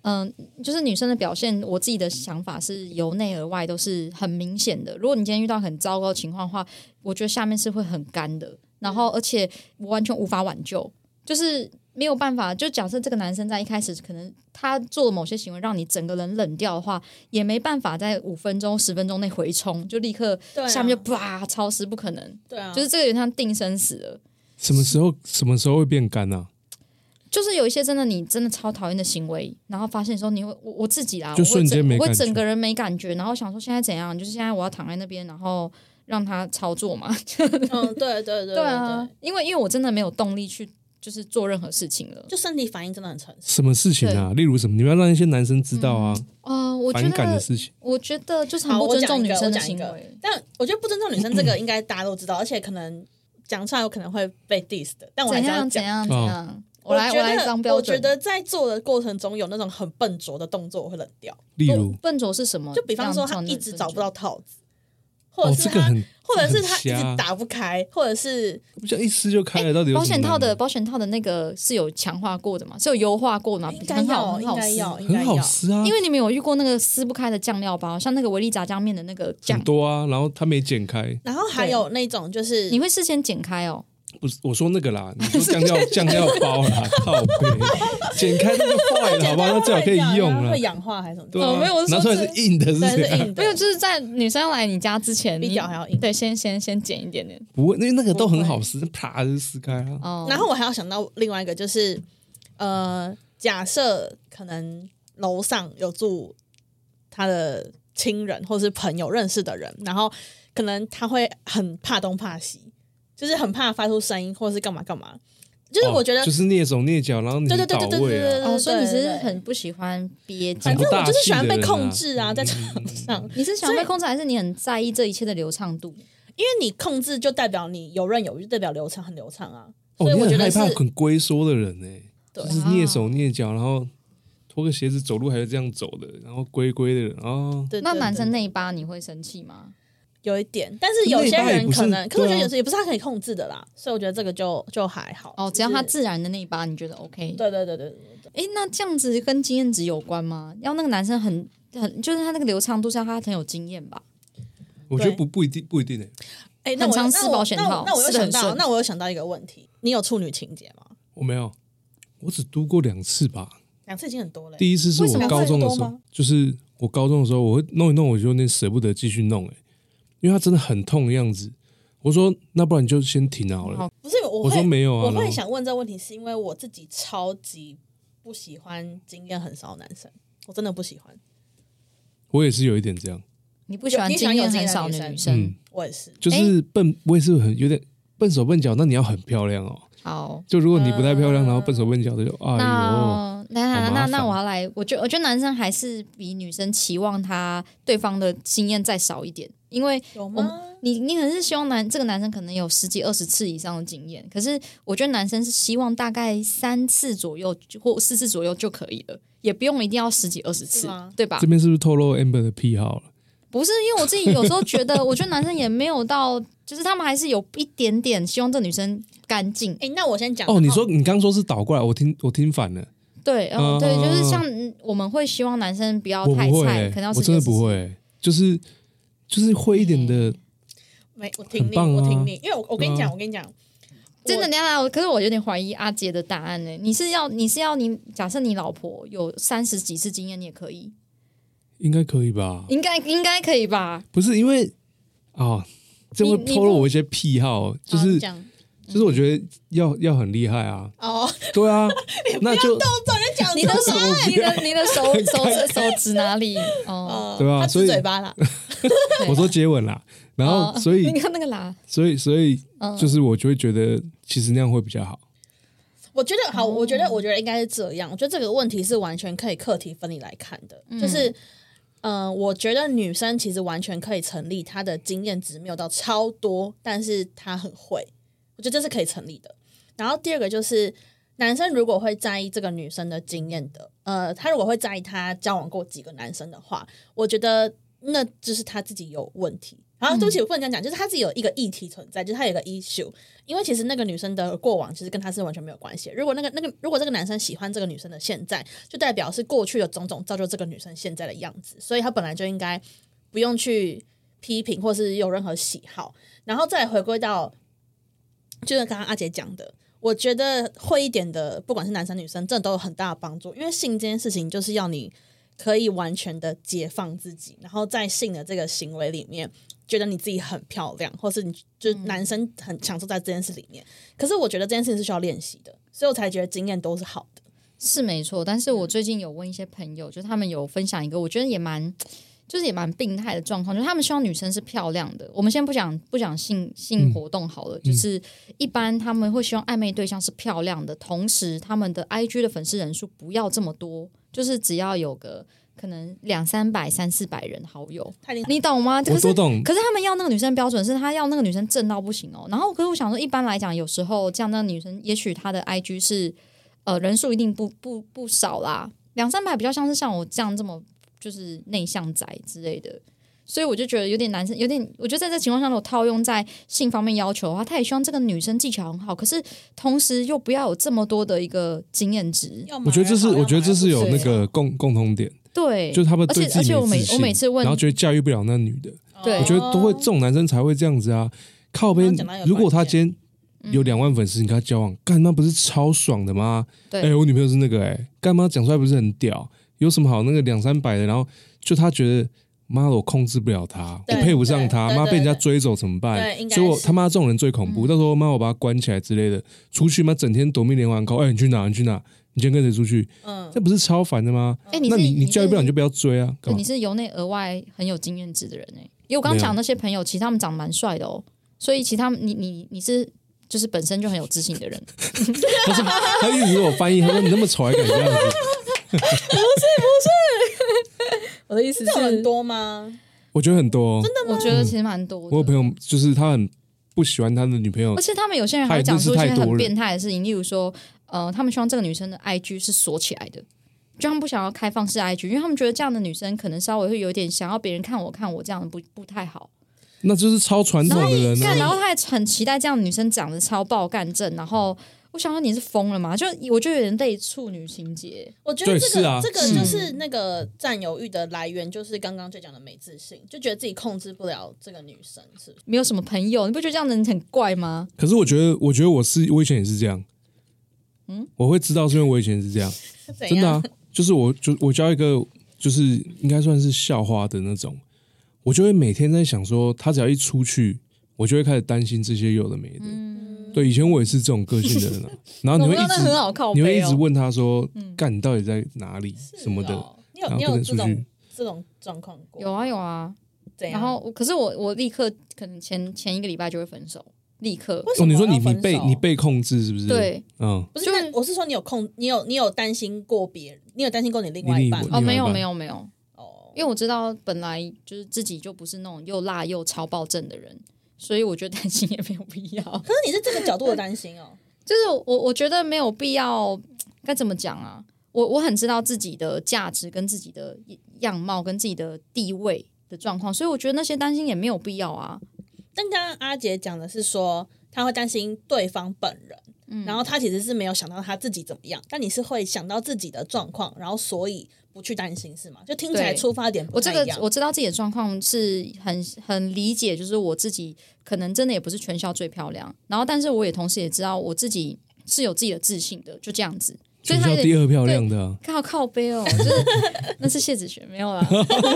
嗯，就是女生的表现，我自己的想法是由内而外都是很明显的。如果你今天遇到很糟糕的情况的话，我觉得下面是会很干的，然后而且我完全无法挽救，就是没有办法。就假设这个男生在一开始可能他做了某些行为让你整个人冷掉的话，也没办法在五分钟、十分钟内回冲，就立刻下面就啪超湿，不可能。对啊，就是这个有点像定生死了。什么时候什么时候会变干啊？就是有一些真的你真的超讨厌的行为，然后发现的时候，你会我我自己啦，就瞬间没我会整个人没感觉，然后想说现在怎样？就是现在我要躺在那边，然后让他操作嘛。嗯，对对对 对啊，因为因为我真的没有动力去就是做任何事情了。就身体反应真的很诚实。什么事情啊？例如什么？你们要让一些男生知道啊，呃，我觉反感的得事情。我觉得就是很，不尊重女生的行为。。但我觉得不尊重女生这个应该大家都知道，而且可能讲出来有可能会被 diss 的，但我还怎是要讲。样怎样怎哦样？我来我来觉得当标准。我觉得在做的过程中有那种很笨拙的动作，我会冷掉。例如，笨拙是什么？就比方说他一直找不到套子，或哦者，是他，这个很，或者是他一直打不开，或者是不像一撕就开了，到底保险套的保险套的那个是有强化过的嘛？是有优化过的嘛？应该很好要，很好撕应该要，很好。撕啊，因为你们有遇过那个撕不开的酱料包，像那个维力炸酱面的那个酱很，多啊，然后它没剪开，然后还有那种就是你会事先剪开哦。不是我说那个啦，你说酱料 酱料包啦，靠背，剪开那就坏了，好吧？那最好可以用了会，氧化还是什么的？对没有我是说拿出来是硬的，是？是硬的，没有，就是在女生来你家之前，比你脚还要硬对，先先先剪一点点不会，因为那个都很好撕，啪就撕开啊。哦。然后我还要想到另外一个，就是呃，假设可能楼上有住他的亲人或是朋友认识的人，然后可能他会很怕东怕西，就是很怕发出声音或者是干嘛干嘛。就是我觉得，哦就是蹑手蹑脚，然后你对对对对对对所以你是很不喜欢憋反，正我就是喜欢被控制啊，在场上，你是喜欢被控制，还是你很在意这一切的流畅度？因为你控制就代表你游刃有余，代表流畅很流畅啊。哦，所以你很我觉得是害怕很龟缩的人呢，对就是蹑手蹑脚，然后脱个鞋子走路还是这样走的，然后龟龟的人哦。对，对对那男生那一巴你会生气吗？有一点，但是有些人可能，可是我觉得有时也不是他可以控制的啦，所以我觉得这个就就还好。哦，只要他自然的那一把，你觉得 OK？对对对对对对，哎，那这样子跟经验值有关吗？要那个男生很很，就是他那个流畅度，是要他很有经验吧？我觉得不不一定不一定诶，哎，那我很常撕那我那我保险套那我又想到，那我又想到一个问题，你有处女情节吗？我没有，我只读过两次吧。两次已经很多了。第一次是我高中的时候就是我高中的时候，我会弄一弄，我就有点舍不得继续弄、欸，因为他真的很痛的样子。我说，那不然你就先停好了。好不是我我说没有啊，我会想问这个问题，是因为我自己超级不喜欢经验很少的男生，我真的不喜欢。我也是有一点这样，你不喜欢经验很少的女生嗯，我也是，就是笨，我也是很有点笨手笨脚。那你要很漂亮哦，好。就如果你不太漂亮，嗯然后笨手笨脚的就，哎呦，那那那那我要来，我觉我觉得男生还是比女生期望他对方的经验再少一点，因为有吗？你你可能是希望男这个男生可能有十几二十次以上的经验，可是我觉得男生是希望大概三次左右或四次左右就可以了，也不用一定要十几二十次，对吧这？边是不是透露 Amber 的癖好了？不是，因为我自己有时候觉得，我觉得男生也没有到就是他们还是有一点点希望这女生干净。哎，那我先讲哦，你说你刚刚说是倒过来，我听我听反了。对，嗯，对，就是像我们会希望男生不要太菜，可能要我真的不会，就是就是会一点的。没，我听你，我听你，因为我我跟你讲，我跟你讲，真的，你要，可是我有点怀疑阿杰的答案呢。你是要你是要你假设你老婆有三十几次经验，你也可以，应该可以吧？应该应该可以吧？不是因为啊，这会透露我一些癖好，就是。就是我觉得要要很厉害啊！哦，对啊，那就动作就讲你的手，你的你的手 手指手指哪里？哦，对啊，所以嘴巴啦。我说接吻啦，然后所以你看那个啦，所以所以就是我就会觉得其实那样会比较好。我觉得好，我觉得我觉得应该是这样。我觉得这个问题是完全可以课题分离来看的，就是嗯，我觉得女生其实完全可以成立，她的经验值没有到超多，但是她很会。我觉得这是可以成立的。然后第二个就是，男生如果会在意这个女生的经验的，呃，他如果会在意他交往过几个男生的话，我觉得那就是他自己有问题。然后对不起，我不能这样讲，就是他自己有一个议题存在，就是他有一个 issue。因为其实那个女生的过往其实跟他是完全没有关系。如果那个那个如果这个男生喜欢这个女生的现在，就代表是过去的种种造就这个女生现在的样子，所以他本来就应该不用去批评或是有任何喜好。然后再回归到。就是刚刚阿杰讲的，我觉得会一点的，不管是男生女生，这都有很大的帮助。因为性这件事情，就是要你可以完全的解放自己，然后在性的这个行为里面，觉得你自己很漂亮，或是你就男生很享受在这件事里面。可是我觉得这件事情是需要练习的，所以我才觉得经验都是好的，是没错。但是我最近有问一些朋友，就他们有分享一个，我觉得也蛮。就是也蛮病态的状况，就是他们希望女生是漂亮的。我们先不讲不讲性性活动好了，就是一般他们会希望暧昧对象是漂亮的，同时他们的 I G 的粉丝人数不要这么多，就是只要有个可能两三百、三四百人好友，你懂吗？可是懂。可是他们要那个女生标准是他要那个女生正到不行哦。然后，可是我想说，一般来讲，有时候这样的女生，也许她的 I G 是呃人数一定不不不少啦，两三百比较像是像我这样这么。就是内向宅之类的，所以我就觉得有点男生有点，我觉得在这情况下，我套用在性方面要求的话，他也希望这个女生技巧很好，可是同时又不要有这么多的一个经验值。我觉得这是，我觉得这是有那个共共同点，对，就是他们而且而且我每我每次问，然后觉得驾驭不了那女的，对，我觉得都会这种男生才会这样子啊。靠边，如果他今天有两万粉丝，你跟他交往，干那不是超爽的吗？哎，我女朋友是那个，哎，干嘛讲出来不是很屌？有什么好？那个两三百的，然后就他觉得，妈的，我控制不了他，我配不上他，妈被人家追走怎么办？所以我他妈这种人最恐怖。到时候妈我把他关起来之类的，出去妈整天夺命连环 call，哎，你去哪？你去哪？你今天跟谁出去？嗯，这不是超烦的吗？哎，那你你教育不了你就不要追啊。你是由内而外很有经验值的人哎，因为我刚刚讲那些朋友，其实他们长蛮帅的哦，所以其他你你你是就是本身就很有自信的人。他说他一直给我翻译，他说你那么丑还敢这样子。不是不是，我的意思是很多吗？我觉得很多，真的吗？我觉得其实蛮多。我有朋友就是他很不喜欢他的女朋友，而且他们有些人还讲出一些很变态的事情，例如说，呃，他们希望这个女生的 I G 是锁起来的，就他们不想要开放式 I G，因为他们觉得这样的女生可能稍微会有点想要别人看我看我这样不不太好。那就是超传统的人，然后他还很期待这样的女生长得超爆干正，然后。我想说你是疯了吗？就我就有点类处女情节。我觉得这个这个就是那个占有欲的来源，就是刚刚就讲的没自信，就觉得自己控制不了这个女生，是没有什么朋友，你不觉得这样的人很怪吗？可是我觉得，我觉得我是我以前也是这样。嗯，我会知道是因为我以前是这样，真的啊，就是我就我交一个就是应该算是校花的那种，我就会每天在想说，他只要一出去，我就会开始担心这些有的没的。对，以前我也是这种个性的人啊。然后你会一直，你会一直问他说：“干，你到底在哪里？什么的？”你有你有这种这种状况过？有啊有啊。然后，可是我我立刻可能前前一个礼拜就会分手，立刻。哦，你说你你被你被控制是不是？对，嗯，不是，我是说你有控，你有你有担心过别人，你有担心过你另外一半？哦，没有没有没有。哦，因为我知道本来就是自己就不是那种又辣又超暴症的人。所以我觉得担心也没有必要。可是你是这个角度的担心哦，就是我我觉得没有必要。该怎么讲啊？我我很知道自己的价值跟自己的样貌跟自己的地位的状况，所以我觉得那些担心也没有必要啊。但刚刚阿杰讲的是说，他会担心对方本人，嗯然后他其实是没有想到他自己怎么样，但你是会想到自己的状况，然后所以不去担心，是吗？就听起来出发点不我这个。我知道自己的状况是很很理解，就是我自己可能真的也不是全校最漂亮，然后但是我也同时也知道我自己是有自己的自信的，就这样子。所以全他有第二漂亮的啊、靠靠背哦，就是那是谢子璇没有啦。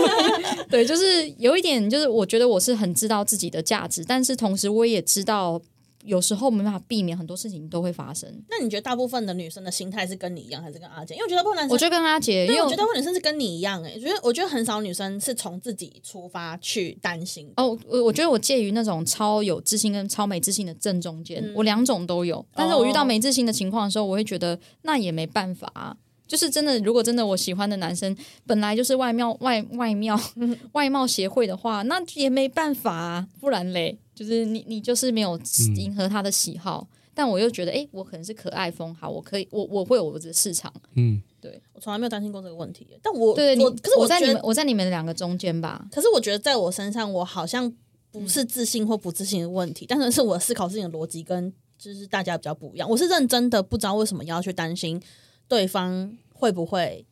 对，就是有一点，就是我觉得我是很知道自己的价值，但是同时我也知道有时候没办法避免很多事情都会发生。那你觉得大部分的女生的心态是跟你一样，还是跟阿杰？因为我觉得大部分男生，我觉得跟阿杰，因，为我觉得大部分女生是跟你一样、欸，哎，我觉得我觉得很少女生是从自己出发去担心。哦，我我觉得我介于那种超有自信跟超没自信的正中间，我两种都有。但是我遇到没自信的情况的时候，我会觉得那也没办法、啊。就是真的，如果真的我喜欢的男生本来就是外貌外外貌 外貌协会的话，那也没办法啊，不然嘞，就是你你就是没有迎合他的喜好，但我又觉得，哎，我可能是可爱风，好，我可以，我我会有我的市场。嗯，对我从来没有担心过这个问题，但我对，你我可是我在你们我在你们两个中间吧，可是我觉得在我身上，我好像不是自信或不自信的问题，但是是我思考事情的逻辑跟就是大家比较不一样。我是认真的，不知道为什么要去担心对方会不会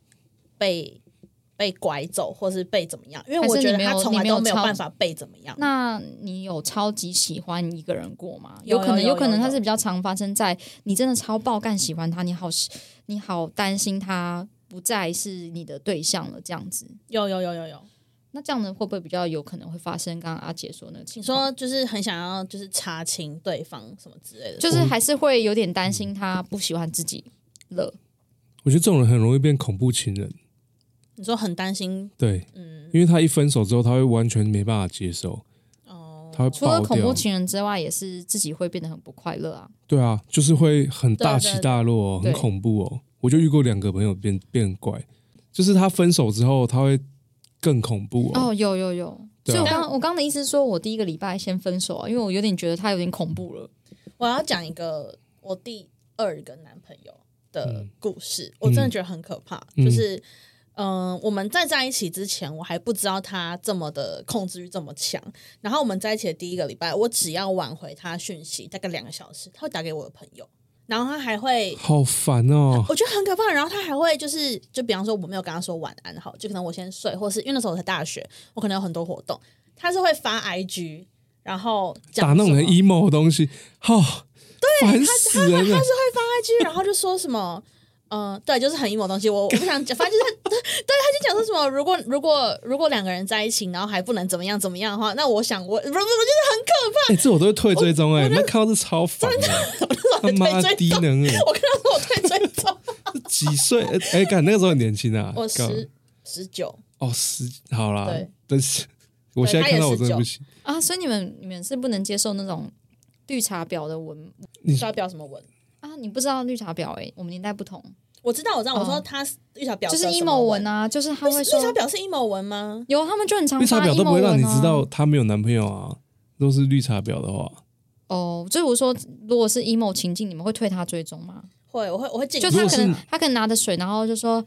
被被拐走，或是被怎么样，因为我觉得他从来都没有办法被怎么样。那你有超级喜欢一个人过吗？有可能，有有可能有它是比较常发生在你真的超爆干喜欢他，你好你好担心他不再是你的对象了，这样子。有有有有有，那这样呢，会不会比较有可能会发生刚刚阿姐说的那个情你？说就是很想要就是查清对方什么之类的，就是还是会有点担心他不喜欢自己了。我觉得这种人很容易变恐怖情人，你说很担心对，嗯因为他一分手之后，他会完全没办法接受，哦，他会除了恐怖。情人之外，也是自己会变得很不快乐啊。对啊，就是会很大起大落、哦，对很恐怖哦。我就遇过两个朋友变变怪，就是他分手之后，他会更恐怖哦。哦，有有有。所以我刚我刚的意思是说，我第一个礼拜先分手啊，因为我有点觉得他有点恐怖了。我要讲一个我第二个男朋友的故事，嗯我真的觉得很可怕。嗯就是，嗯、我们在在一起之前，我还不知道他这么的控制欲这么强。然后我们在一起的第一个礼拜，我只要挽回他讯息大概两个小时，他会打给我的朋友，然后他还会。好烦哦！我觉得很可怕，然后他还会就是，就比方说我没有跟他说晚安好，就可能我先睡，或是因为那时候我在大学，我可能有很多活动，他是会发 IG，然后讲打那种很 emo 的东西，好、烦死人了。他是会发 IG，然后就说什么，嗯、对，就是很 emo 的东西，我我不想讲，反正就是他，对，他就讲说什么，如果如果如果两个人在一起，然后还不能怎么样怎么样的话，那我想我不不不，就是很可怕哎、这我都会退追踪哎、那看到是超烦的，他妈低能儿，怕。我跟他说我退追踪，几岁？哎、哎干那个时候很年轻啊，我干十十九，哦十好啦对，但是我现在看到我真的不行。啊，所以你们你们是不能接受那种绿茶婊的文发表什么文？啊？你不知道绿茶婊哎、我们年代不同，我知道，我知道，我说哦他绿茶婊就是的什 emo 文，啊，就是他会绿茶婊是 emo 文吗？有他们就很常绿茶婊都不会让你知道她没有男朋友啊，都是绿茶婊的话，哦。就是我说，如果是 emo 情境，你们会退他追踪吗？会，我会我会禁止就他可能他可能拿着水，然后就说，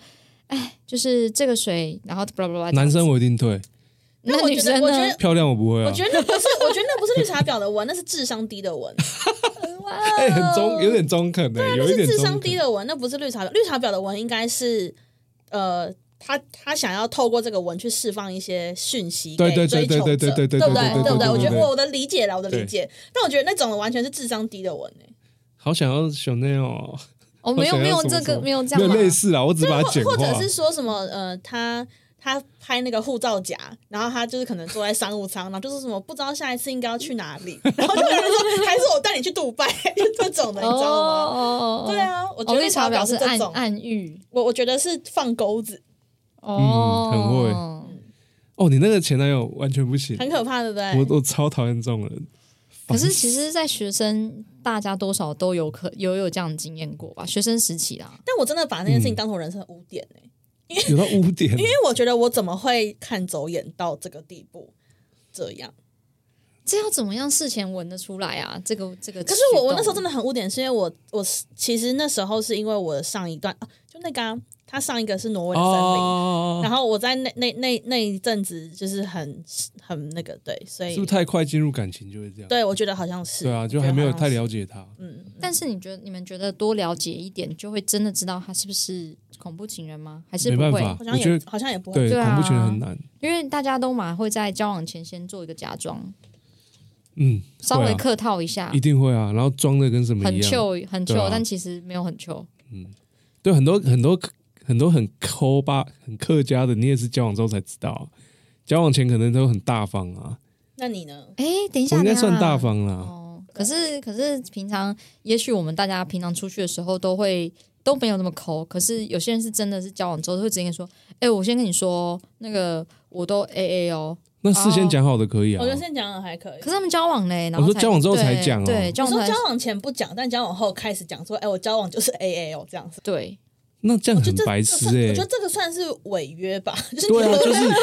哎，就是这个水，然后巴拉巴拉。男生我一定退，那我觉得生呢我觉得？漂亮我不会啊我，觉得那不是，我觉得那不是绿茶婊的文，那是智商低的文。哎、很中有点中肯的、有一点那是智商。低的文，那不是绿茶婊。绿茶婊的文应该是，呃，他他想要透过这个文去释放一些讯息对对给追求者，对对对对对对不对对对不对？对对对我觉得我的理解了，我的理解。但我觉得那种完全是智商低的文诶，好想要 Chanel 哦，哦，没有没有这个没有这样吧没有类似啦，我只把它简化。或者是说什么呃，他。他拍那个护照夹，然后他就是可能坐在商务舱，然后就是什么不知道下一次应该要去哪里，然后就有人说还是我带你去杜拜，就这种的，你知道吗？哦对，啊，我觉哦，得绿茶婊是暗是这种，暗喻。我我觉得是放钩子，哦，很会。哦，你那个前男友完全不行，很可怕，对不对？我我超讨厌这种人。可是其实，在学生大家多少都有可有有这样的经验过吧？学生时期啦，但我真的把那件事情当成人生的污点呢、有到污点，因为我觉得我怎么会看走眼到这个地步？这样，这要怎么样事前闻得出来啊？这个这个可，是我我那时候真的很污点，是因为我我其实那时候是因为我的上一段，啊、就那个、啊、他上一个是挪威的森林，哦，然后我在那那那那一阵子就是很很那个对，所以是不是太快进入感情就会这样？对我觉得好像是对啊，就还没有太了解他。嗯，但是你觉得你们觉得多了解一点，就会真的知道他是不是恐怖情人吗？还是不会？没办法好像我觉得也好像也不会对，对啊恐怖情人很难。因为大家都嘛会在交往前先做一个假装，嗯，会啊稍微客套一下，一定会啊，然后装的跟什么很一样。糗很糗，对啊但其实没有很糗。对，很多很多很多很抠吧、很客家的，你也是交往之后才知道啊。交往前可能都很大方啊，那你呢？哎，等一下，我应该等一下算大方啦。哦。可是可是平常，也许我们大家平常出去的时候都会都没有那么抠，可是有些人是真的是交往之后会直接跟你说，哎，我先跟你说，那个我都 A A 哦。那事先讲好的可以啊我。觉得先讲的还可以可。是他们交往嘞，然后才我说交往之后才讲哦对，交往才我说交往前不讲，但交往后开始讲说，哎，我交往就是 A A 哦，这样子。对。那这样很就这白痴哎、这我觉得这个算是违约吧，就是对啊，你就是你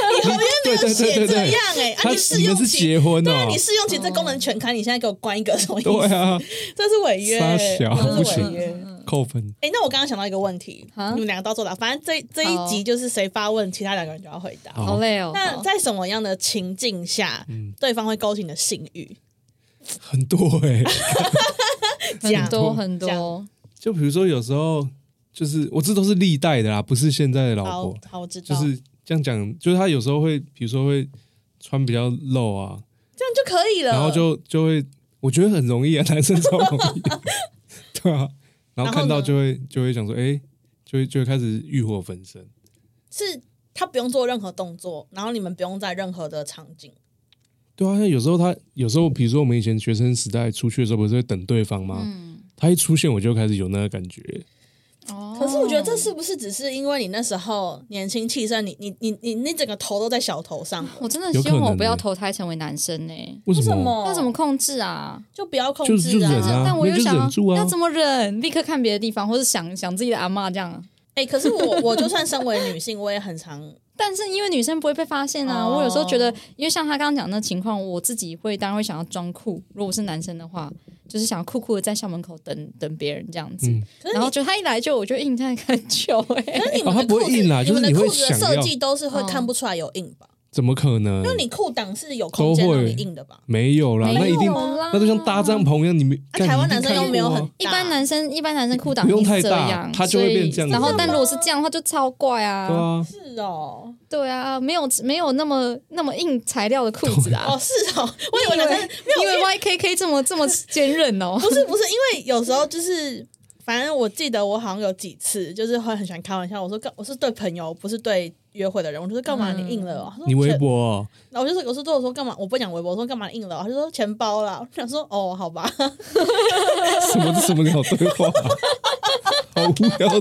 对对对写这样，哎，啊，他你试用期结婚哦对啊，，你试用期这功能全开，你现在给我关一个什么意思？对啊，这是违约，这是不行违约。扣分。哎，那我刚刚想到一个问题，啊？你们两个都做到，反正这这一集就是谁发问，其他两个人就要回答。好。好累哦。那在什么样的情境下，嗯。对方会勾起你的性欲？很多哎、讲。很多很多，就比如说有时候就是我这都是历代的啦，不是现在的老好婆，好，我知道，就是这样讲，就是他有时候会，比如说会穿比较露啊，这样就可以了。然后就就会，我觉得很容易啊，男生超容易，对啊，然后看到就会就会想说，哎、就会就会开始欲火焚身。是他不用做任何动作，然后你们不用在任何的场景。对啊，有时候他有时候，比如说我们以前学生时代出去的时候，不是会等对方吗？嗯，他一出现，我就开始有那个感觉。哦可是我觉得这是不是只是因为你那时候年轻气盛，你你你你你整个头都在小头上，我真的希望我不要欸投胎成为男生呢、为什为什么？要怎么控制啊？就不要控就是制啊但我又想啊要怎么忍？立刻看别的地方，或者想想自己的阿嬷这样。哎、可是我 我就算身为女性，我也很常但是因为女生不会被发现啊，哦我有时候觉得，因为像他刚刚讲的情况，我自己会当然会想要装酷。如果我是男生的话，就是想要酷酷的在校门口等等别人这样子。然后就他一来就我就硬在很久哎、可是你们哦他不会的裤子，硬啦就是你会你们的裤子的设计都是会看不出来有硬吧？怎么可能？因为你裤裆是有空间让你硬的吧？没有啦，那一定那就像搭帐篷一样，你们、啊台湾男生又没有很一般男生一般男生裤裆不用一定是太大这样，他就会变这样子然后但如果是这样的话，就超怪啊。对啊，是哦，对啊，没有没有那么那么硬材料的裤子啊。哦是哦，我以为男生没有，因为 YKK 这么这么坚韧哦。不是不是，因为有时候就是，反正我记得我好像有几次就是会很喜欢开玩笑，我说跟我是对朋友，不是对约会的人，我就说干嘛你硬了你微博哦、然后我就是，我说对我说干嘛？我不讲微博，我说干嘛硬了？他就说钱包了。我想说哦，好吧，什么什么鸟对话、好无聊的。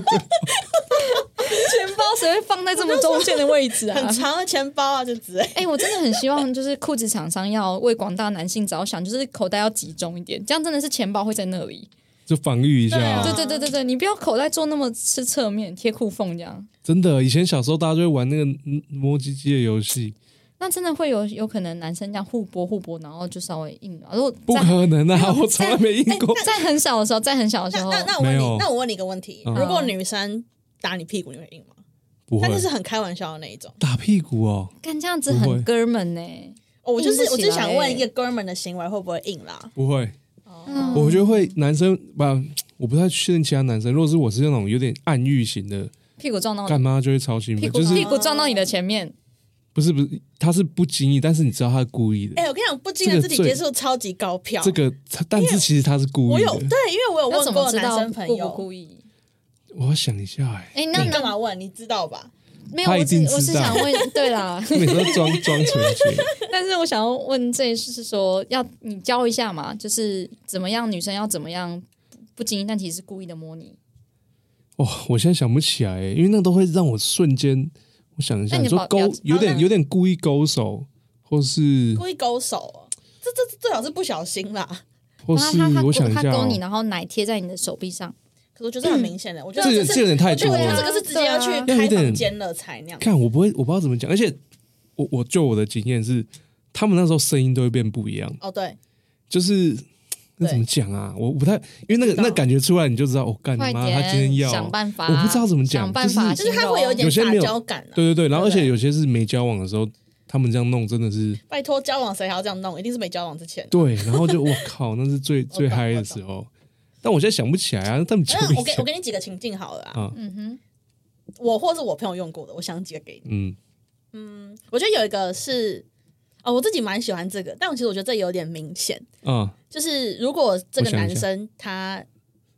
钱包谁会放在这么中间的位置啊？很长的钱包啊，就之类。哎、我真的很希望，就是裤子厂商要为广大男性着想，就是口袋要集中一点，这样真的是钱包会在那里。就防御一下、对啊对对对对对，你不要口袋做那么是侧面贴裤缝这样，真的，以前小时候大家就会玩那个嗯摸鸡鸡的游戏，那真的会有有可能男生这样互搏互搏，然后就稍微硬了。如果不可能啊！我从来没硬过。在很小的时候，在很小的时候，那那那我问你，那我问你一个问题：嗯如果女生打你屁股，你会硬吗？不会但是是很开玩笑的那一种。打屁股哦，干这样子很哥们呢、哦，我就是我就想问一个哥们的行为会不会硬啦？不会。嗯我觉得会男生吧，我不太确定其他男生。如果是我是那种有点暗喻型的，屁股撞到干你，妈就会超兴奋，屁股就是屁股撞到你的前面，不是不是，他是不经意，但是你知道他是故意的。哎、我跟你讲，不经的肢体这个最接触超级高票。这个，但是其实他是故意的。我有对，因为我有要怎问过男么知道故不生朋友，故意？我要想一下，哎，哎、那你干那嘛问？你知道吧？没有，我只我是想问，对啦，每次都装装纯洁。但是我想要问这一次是说，要你教一下嘛，就是怎么样女生要怎么样不经意，但其实是故意的摸你。哇，我现在想不起来，因为那都会让我瞬间，我想一下，那你你说勾有点有点故意勾手，或是故意勾手哦，这这这最好是不小心啦。或是然后他他我想一下哦他勾你，，然后奶贴在你的手臂上，可是我觉得很明显的，我觉得这个这有点太我觉多了得这个是直接要去开房间了才那样。看我不会，我不知道怎么讲，而且我我就我的经验是，他们那时候声音都会变不一样，哦，对，就是那怎么讲啊？我不太，因为那个那感觉出来，你就知道，我、干快你妈，他今天要想办法，我不知道怎么讲想办法就就是他会有点撒娇感啊。对对对，然后而且有些是没交往的时候，他们这样弄真的是拜托，交往谁还要这样弄？一定是没交往之前。对，然后就我靠，那是最最嗨的时候。但我现在想不起来啊，他们讲那不起来。我给我给你几个情境好了啊，啊，嗯哼，我或是我朋友用过的，我想几个给你。嗯我觉得有一个是，哦，我自己蛮喜欢这个，但我其实我觉得这有点明显，啊，就是如果这个男生他，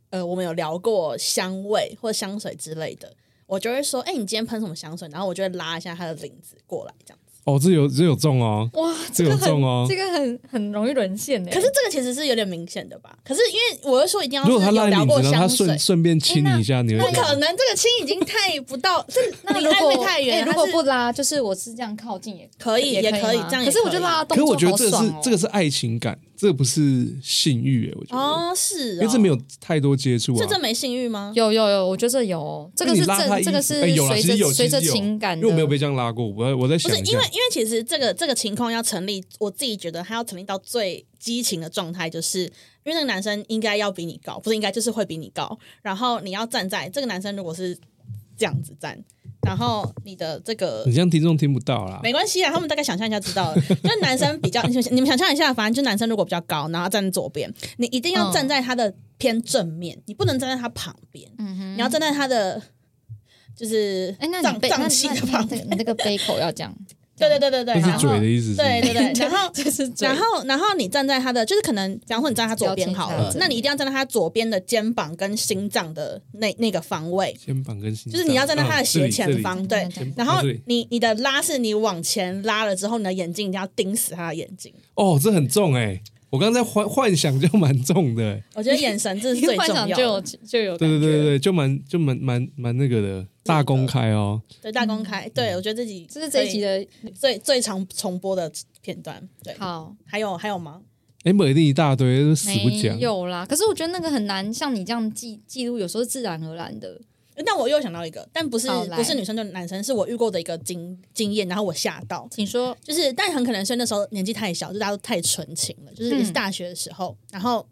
呃，我们有聊过香味或香水之类的，我就会说，哎、你今天喷什么香水？然后我就会拉一下他的领子过来，这样子。哦，这有这有中哦，哇，这有个很中哦这个很很容易沦陷的。可是这个其实是有点明显的吧？可是因为我是说一定要如果他是有聊过拉你，然后他香水顺，顺便亲你一下，你会不可能，这个亲已经太不到，这 离太远。如果不拉，就是我是这样靠近也可以，也可以吗这样也可以。可是我觉得拉的可是动我觉得这是这个是爱情感，这不是性欲诶，我觉得，哦，是哦，因为这没有太多接触啊。这这没性欲吗？有有有，我觉得这有。哦，这个是正，这个是随着随着情感的，因为我没有被这样拉过，我我在想不是因为，因为其实这个这个情况要成立，我自己觉得他要成立到最激情的状态，就是因为那个男生应该要比你高，不是应该就是会比你高，然后你要站在这个男生如果是这样子站，然后你的这个你这样听众听不到啦。没关系啊，他们大概想象一下知道了。就是男生比较，你们你们想象一下，反正就男生如果比较高，然后站在左边，你一定要站在他的偏正面，你不能站在他旁边，你要站在他的就是哎，那你脏杯那脏器那你的旁边。这个你这个杯口要这样，对对对对对，然后嘴的意思对对对，然后就是然后，然后你站在他的，就是可能，比方说你站在他左边好，了那你一定要站在他左边的肩膀跟心脏的那那个方位，肩膀跟心脏，就是你要站在他的嗯斜前，方，对。然后你你的拉是你往前拉了之后，你的眼睛一定要盯死他的眼睛。哦，这很重哎！我刚才幻幻想就蛮重的，我觉得眼神这是最幻重要想就有。就有对对对对对，就蛮就蛮蛮蛮那个的，大公开哦。对大公开，对我觉得自己嗯这是这一集的最最常重播的片段。对，好，还有还有吗？哎，美丽一大堆，都死不没讲。有啦。可是我觉得那个很难，像你这样记记录，有时候是自然而然的。但我又想到一个，但不是不是女生就是男生，是我遇过的一个经经验，然后我吓到。请说，就是，但很可能是那时候年纪太小，就大家都太纯情了。就是也是大学的时候，然后，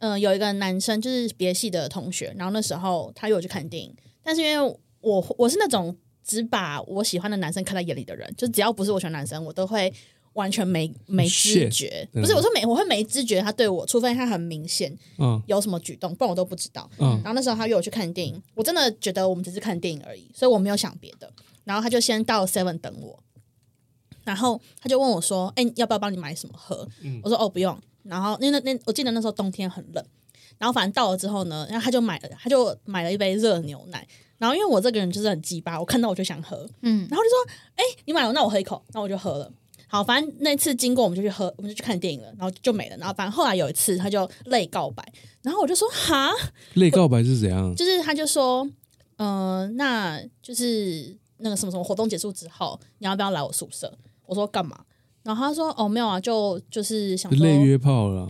嗯、有一个男生就是别系的同学，然后那时候他约我去看电影，但是因为我我是那种只把我喜欢的男生看在眼里的人，就只要不是我喜欢男生，我都会完全没没知觉。嗯不是，我说没，我会没知觉他对我，除非他很明显嗯有什么举动，不然我都不知道。嗯然后那时候他约我去看电影，我真的觉得我们只是看电影而已，所以我没有想别的。然后他就先到 Seven 等我，然后他就问我说：“哎、要不要帮你买什么喝？”我说：“哦，不用。”然后因为那那我记得那时候冬天很冷，然后反正到了之后呢，然后他就买了，他就买了一杯热牛奶。然后因为我这个人就是很鸡巴，我看到我就想喝，嗯，然后就说：“哎、你买了，那我喝一口。”那我就喝了。好，反正那次经过我们就去喝，我们就去看电影了，然后就没了。然后反正后来有一次他就泪告白，然后我就说：“哈。”泪告白是怎样？就是他就说，嗯、那就是那个什么什么活动结束之后，你要不要来我宿舍？我说干嘛？然后他说哦没有啊，就就是想说类约炮了。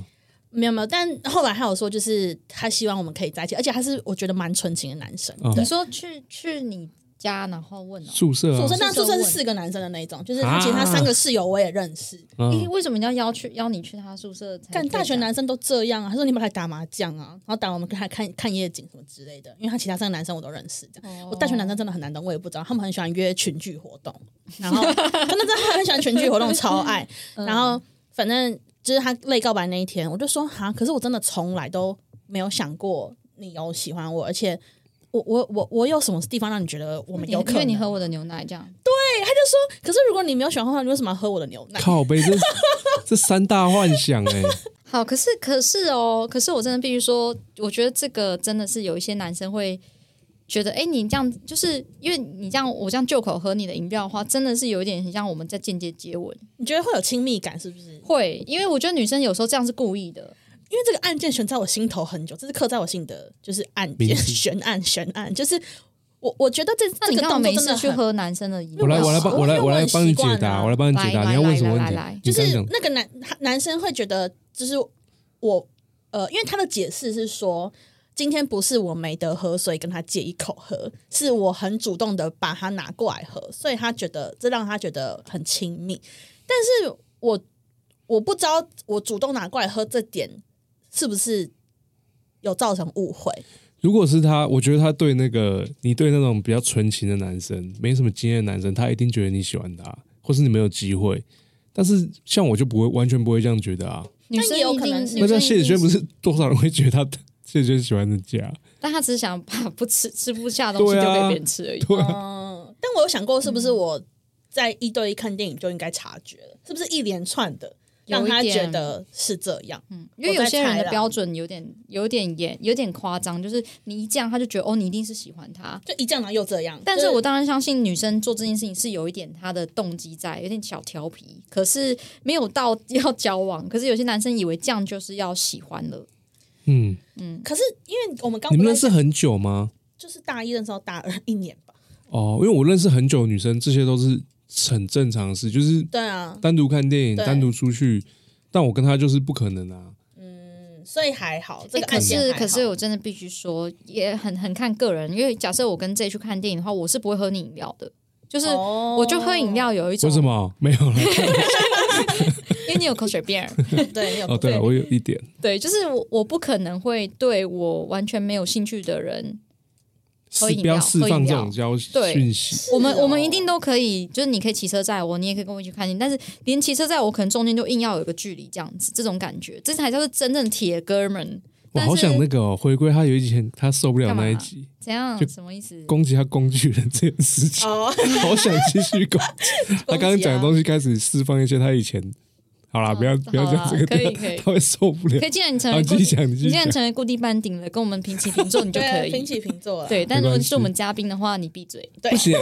没有没有，但后来还有说就是他希望我们可以在一起，而且他是我觉得蛮纯情的男生。你，说去去你家，然后问哦，宿舍啊宿舍，那宿舍是四个男生的那一种，就是他其他三个室友我也认识。诶，嗯，为什么你要邀去邀你去他宿舍？干大学男生都这样啊！他说你们来打麻将啊，然后打我们跟他看看夜景什么之类的，因为他其他三个男生我都认识。这样，哦我大学男生真的很难懂，我也不知道，他们很喜欢约群聚活动，然后真的真的很喜欢群聚活动，超爱。嗯然后反正就是他泪告白那一天，我就说哈，可是我真的从来都没有想过你有喜欢我，而且我我我我有什么地方让你觉得我们有可能？因为你喝我的牛奶这样，对，他就说可是如果你没有喜欢的话，你为什么要喝我的牛奶？靠背这 这三大幻想哎，好，可是可是哦，可是我真的必须说，我觉得这个真的是有一些男生会觉得，哎，你这样就是因为你这样，我这样就口喝你的饮料的话，真的是有一点很像我们在间接接吻。你觉得会有亲密感是不是？会，因为我觉得女生有时候这样是故意的。因为这个案件悬在我心头很久，这是刻在我心的，就是案件悬案悬案，就是我我觉得这那你干嘛这个动作没事去真的很喝男生的饮料？我来我来帮我来我来帮你解答，啊我来帮你解答。你要问什么问题？就是那个男男生会觉得，就是我呃，因为他的解释是说，今天不是我没得喝，所以跟他借一口喝，是我很主动的把他拿过来喝，所以他觉得这让他觉得很亲密。但是我我不知道我主动拿过来喝这点是不是有造成误会。如果是他，我觉得他对那个你对那种比较纯情的男生，没什么经验的男生，他一定觉得你喜欢他，或是你没有机会。但是像我就不会，完全不会这样觉得啊。女生也有可能是那像谢子轩不是多少人会觉得他 谢子轩喜欢人家？但他只是想把不吃 吃不下的东西对啊丢给别人吃而已。对啊，嗯，但我有想过，是不是我在一对一看电影就应该察觉了？是不是一连串的让他有一点觉得是这样？嗯，因为有些人的标准有点有点严，有点夸张，就是你一这样他就觉得哦，你一定是喜欢他。就一这样然后又这样。但是我当然相信女生做这件事情是有一点她的动机在，有点小调皮，可是没有到 要交往。可是有些男生以为这样就是要喜欢了，嗯嗯，可是因为我们刚你们认识很久吗？就是大一认识到大二一年吧？哦，因为我认识很久的女生，这些都是很正常的事，就是对啊，单独看电影、对单独出去。但我跟他就是不可能啊。嗯，所以还好。这哎，个可是可是我真的必须说，也很很看个人。因为假设我跟 J 去看电影的话，我是不会喝你饮料的，就是哦我就喝饮料有一种为什？么 没有了？因为你有口水病儿。对，你有哦，对啊，我有一点，对，就是我我不可能会对我完全没有兴趣的人，是不要释放这种交对讯息。我们我们一定都可以，就是你可以骑车载我，你也可以跟我一起看电影，但是连骑车载我，可能中间就硬要有一个距离，这样子，这种感觉，这才叫做真正铁哥们。我好想那个哦回归，他有一集他受不了那一集，怎样就？什么意思？攻击他工具人这件事情，哦，好想继续攻击。他刚刚讲的东西开始释放一些他以前，好啦，不要嗯不要讲这个，可以可以他会受不了可。以，既然你成，为固定，你既然成为固定班顶了，跟我们平起平坐，你就可 对，以平。起平坐了。对，但如果你是我们嘉宾的话，你闭嘴。对不，行，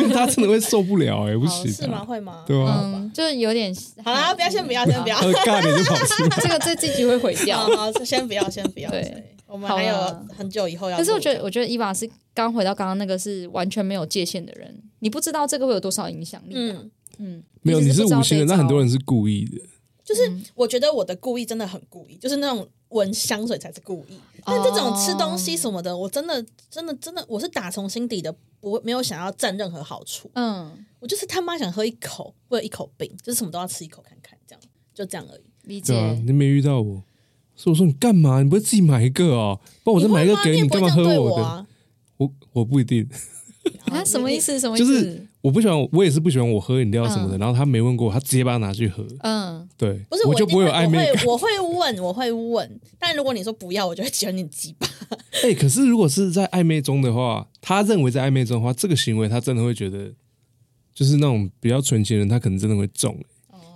因为他真的会受不了哎，不哦行是吗？啊，会吗？对啊嗯，就是有点。好啦，不要先不要，先不要。他的尬脸就跑出来。这个这这集会毁掉好。好，先不要，先不要。对对，我们还有很久以后要。可是我觉得，我觉得伊娃是刚回到刚刚那个是完全没有界限的人，你不知道这个会有多少影响力、啊。嗯，嗯，没有，你是无心的，那很多人是故意的。就是我觉得我的故意真的很故意，就是那种闻香水才是故意。但这种吃东西什么的，我真的真的真的，我是打从心底的不没有想要占任何好处，嗯，我就是他妈想喝一口，或者一口冰，就是什么都要吃一口看看，这样就这样而已。理解。啊，你没遇到我，所以我说你干嘛？你不会自己买一个啊？不然我再买一个给你你，干嘛喝我的？我啊？我我不一定，啊，什么意？思？什么意就思？是我不喜欢，我也是不喜欢我喝饮料什么的。嗯然后他没问过，他直接把它拿去喝，嗯，对，不是，我就不会有暧昧感。我会我会问，我会问。但如果你说不要，我就会觉得你鸡巴。哎、可是如果是在暧昧中的话，他认为在暧昧中的话，这个行为他真的会觉得，就是那种比较纯情的人，他可能真的会中。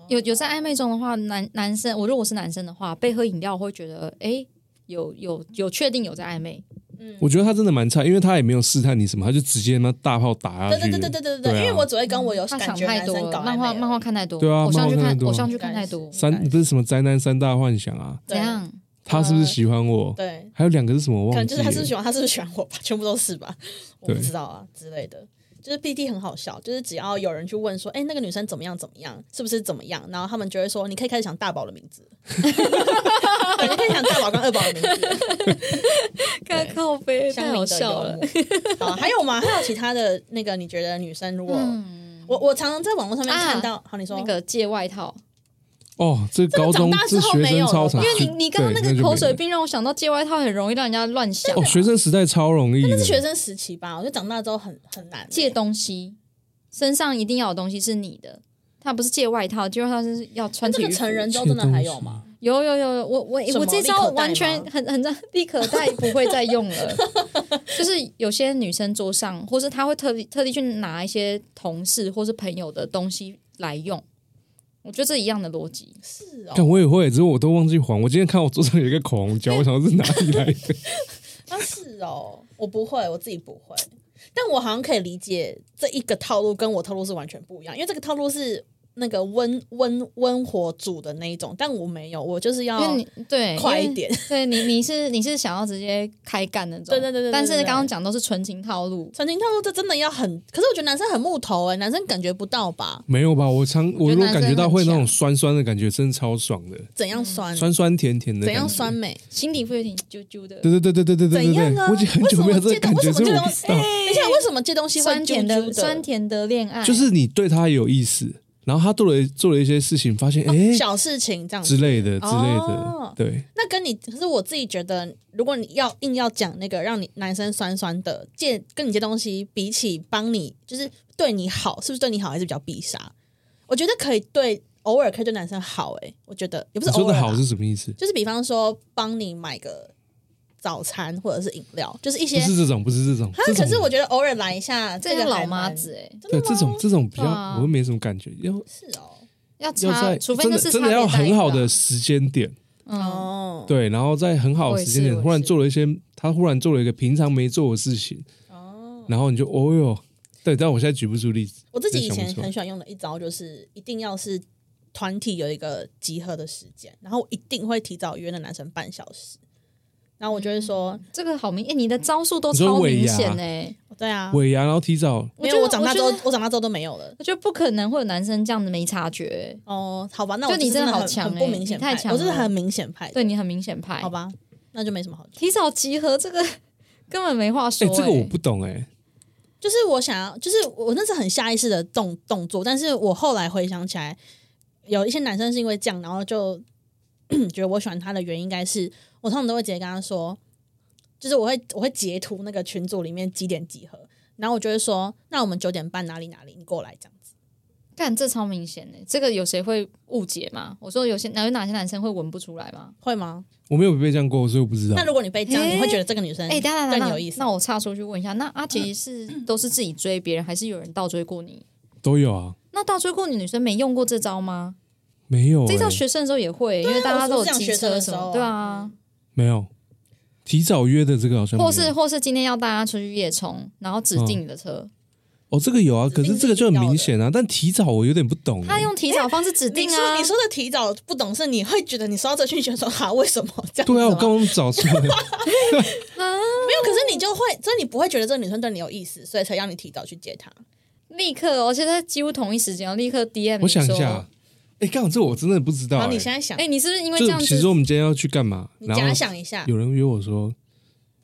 有有在暧昧中的话，男男生，我如果是男生的话，被喝饮料会觉得，哎，有有有确定有在暧昧。我觉得他真的蛮差，因为他也没有试探你什么，他就直接那大炮打下去。对对对对对对对，因为我只会跟我有他感觉想太多男生搞，漫画漫画看太多，对啊偶像剧看漫画看太多偶像剧看太多，三不是什么宅男三大幻想啊？怎样？他是不是喜欢我？对，还有两个是什么？我可能忘记了。就是他是不是喜欢，他是不是喜欢我吧？全部都是吧？我不知道啊之类的。就是 PT 很好笑，就是只要有人去问说，哎、那个女生怎么样怎么样，是不是怎么样？然后他们就会说，你可以开始想大宝的名字，对你可以想大宝跟二宝的名字，看靠背，太好笑了。默。好，还有吗？还有其他的那个？你觉得女生如果、嗯，我我常常在网络上面看到，好，你说那个借外套，哦，这高中这学生超长，因为你你刚刚那个口水病让我想到借外套很容易让人家乱想哦，学生时代超容易的。那是学生时期吧？我觉得长大之后很很难、借东西，身上一定要有东西是你的。他不是借外套，借外套是要穿体育服。这个成人之后真的还有吗？有有有有，我我我这招完全很很在立可带不会再用了，就是有些女生桌上，或是她会特地特地去拿一些同事或是朋友的东西来用，我觉得这一样的逻辑。是哦，但我也会，只是我都忘记还。我今天看我桌上有一个口红胶，我想说是哪里来的？啊是哦，我不会，我自己不会，但我好像可以理解这一个套路跟我套路是完全不一样，因为这个套路是那个温温温火煮的那一种，但我没有，我就是要对快一点。对你你是你是想要直接开干那种？对对对对。但是刚刚讲都是纯情套路，纯情套路这真的要很，可是我觉得男生很木头哎，男生感觉不到吧？没有吧？我常我如果感觉到会那种酸酸的感觉，真的超爽的。怎样酸？酸酸甜甜的。怎样酸美？心底会有点啾啾的。对对对对对对对对对。我已经很久没有这感觉了。等一下，为什么这东西酸甜的酸甜的恋爱？就是你对他有意思。然后他做了做了一些事情，发现哎、小事情这样子之类的之类的，哦对，那跟你，可是我自己觉得，如果你要硬要讲那个让你男生酸酸的借跟你借东西，比起帮你就是对你好，是不是对你好还是比较必杀？我觉得可以对偶尔可以对男生好、欸，我觉得也不是偶尔说的好是什么意思？就是比方说帮你买个早餐或者是饮料，就是一些不。是这种，不是这种，可是我觉得偶尔来一下，这个老妈子哎、对这种这种比较啊。我会没什么感觉，要是哦，要要，在除非真的真的要很好的时间点，嗯，哦，对，然后在很好的时间点，忽然做了一些他忽然做了一个平常没做的事情，哦，然后你就哦哟，对，但我现在举不出例子，我自己以前很喜欢用的一招就是，一定要是团体有一个集合的时间，然后我一定会提早约那男生半小时，然后我就会说，这个好明，哎、你的招数都超明显哎、对啊，尾牙，然后提早。没有，我长大之后我，我长大之后都没有了。我觉得不可能会有男生这样子没察觉、哦，好吧，那我就你真的好是很很不明显太强我就是很明显派，对你很明显派，好，吧，那就没什么好。提早集合这个 根本没话说、这个我不懂哎，就是我想要，就是我那是很下意识的动动作，但是我后来回想起来，有一些男生是因为这样，然后就 觉得我喜欢他的原因，应该是我通常都会直接跟他说，就是我会我会截图那个群组里面几点集合，然后我就会说，那我们九点半哪里哪里，你过来这样子。但这超明显的、这个有谁会误解吗？我说有些哪有哪些男生会闻不出来吗？会吗？我没有被这样过，所以我不知道那。如果你被这样，诶你会觉得这个女生哎、等一下等一下，那对你有意思？那我岔出去问一下，那阿杰是 都是自己追别人，还是有人倒追过你？都有啊，那倒追过你女生没用过这招吗？没有这招哎，学生的时候也会，因为大家都有机车什么，的时候啊对啊，没有提早约的这个好像没有或是或是今天要大家出去夜冲，然后指定你的车，哦，这个有啊，可是这个就很明显啊，但提早我有点不懂哎。他用提早方式指你说定啊你。说的提早不懂是你会觉得你收到这讯息说哈为什么这样子吗？对啊，我刚刚找出来，没有，可是你就会，所以你不会觉得这个女生对你有意思，所以才让你提早去接她。立刻，而且在几乎同一时间，立刻 DM 我想一下，，哎，刚好这我真的不知道然后哎。你现在想，哎，你是不是因为就这样子比如说我们今天要去干嘛，你假然后想一下，有人约我说，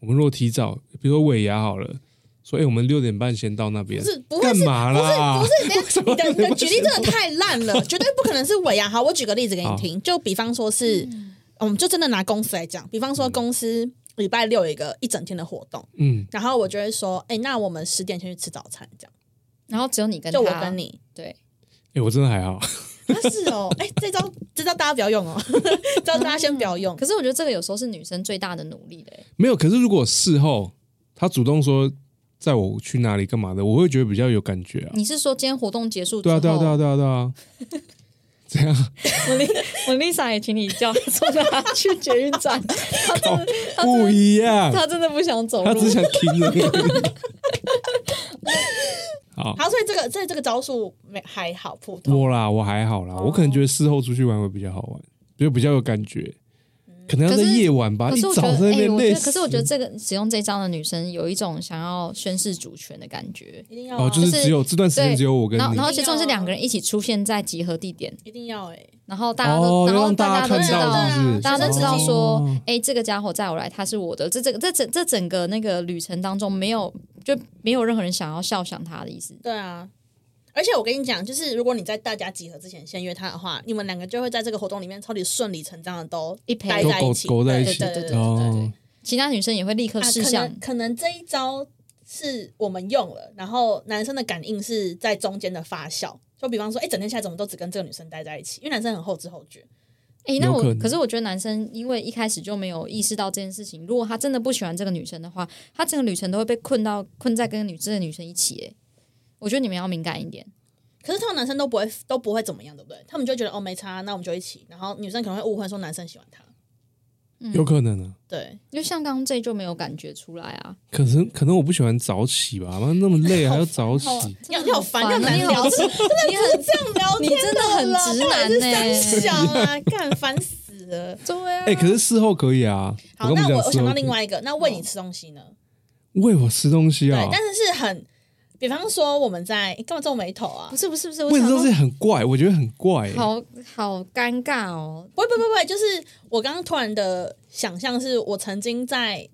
我们如果提早，比如说尾牙好了，说哎，我们六点半先到那边不，是不会干是嘛啦？不是等一下你的你的举例真的太烂了，绝对不可能是尾牙。好，我举个例子给你听，就比方说是，我们就真的拿公司来讲，比方说公司礼拜六有一个一整天的活动，嗯，然后我就会说，哎，那我们十点先去吃早餐，这样，然后只有你跟就我他跟你。对，哎，我真的还好，啊，是哦，哎，这招这招大家不要用哦，这招大家先不要用。可是我觉得这个有时候是女生最大的努力的、欸没有。可是如果事后他主动说载我去哪里干嘛的，我会觉得比较有感觉啊。你是说今天活动结束之对啊，后，对啊，对啊，对啊，对啊。这样我丽我 Lisa 也请你叫他送他去捷运站，他真的不一样，他真的不想走路他只。想听而已。好，好，所以这个这这个招数没还好，普通。我啦，我还好啦，我可能觉得事后出去玩会比较好玩，就比较有感觉。可能要在夜晚吧，一可是我觉得，早在那哎、我觉得，边累死。可是我觉得这个使用这招的女生有一种想要宣示主权的感觉，一定要啊、哦，就是只有这段时间对只有我跟你然后然后其中是两个人一起出现在集合地点，一定要哎、然后大家都，哦，然后大都知道，是不是？大家都知道说哦，哎、这个家伙载我来，他是我的。这这个这整这整个那个旅程当中，没有就没有任何人想要笑想他的意思。对啊，而且我跟你讲，就是如果你在大家集合之前先约他的话，你们两个就会在这个活动里面超级顺理成章的都一陪待在一起，勾勾在一起对对对对对其他女生也会立刻啊可示向能可能这一招是我们用了，然后男生的感应是在中间的发酵。就比方说，哎、整天下来怎么都只跟这个女生待在一起？因为男生很后知后觉。哎、那我可可是我觉得男生因为一开始就没有意识到这件事情，如果他真的不喜欢这个女生的话，他整个旅程都会被困到困在跟女这个女生一起。哎，我觉得你们要敏感一点。可是通常男生都不会都不会怎么样，对不对？他们就会觉得哦没差，那我们就一起。然后女生可能会误会说男生喜欢他。有可能啊。对，因为像刚刚这就没有感觉出来啊，可是可能我不喜欢早起吧，妈那么累还要早起，你好烦，你好难你聊，真的这样聊天你真的很啦直男呢三小啊，干烦死了。对啊哎，可是事后可以啊。好，那我我想到另外一个，那喂你吃东西呢？喂我吃东西啊对，，但是是很，比方说我们在诶干嘛皱眉头啊不？是不是不是，我想说喂吃东西很怪，我觉得很怪。欸好好尴尬哦。不会不会不会，就是我刚刚突然的想象是，我曾经在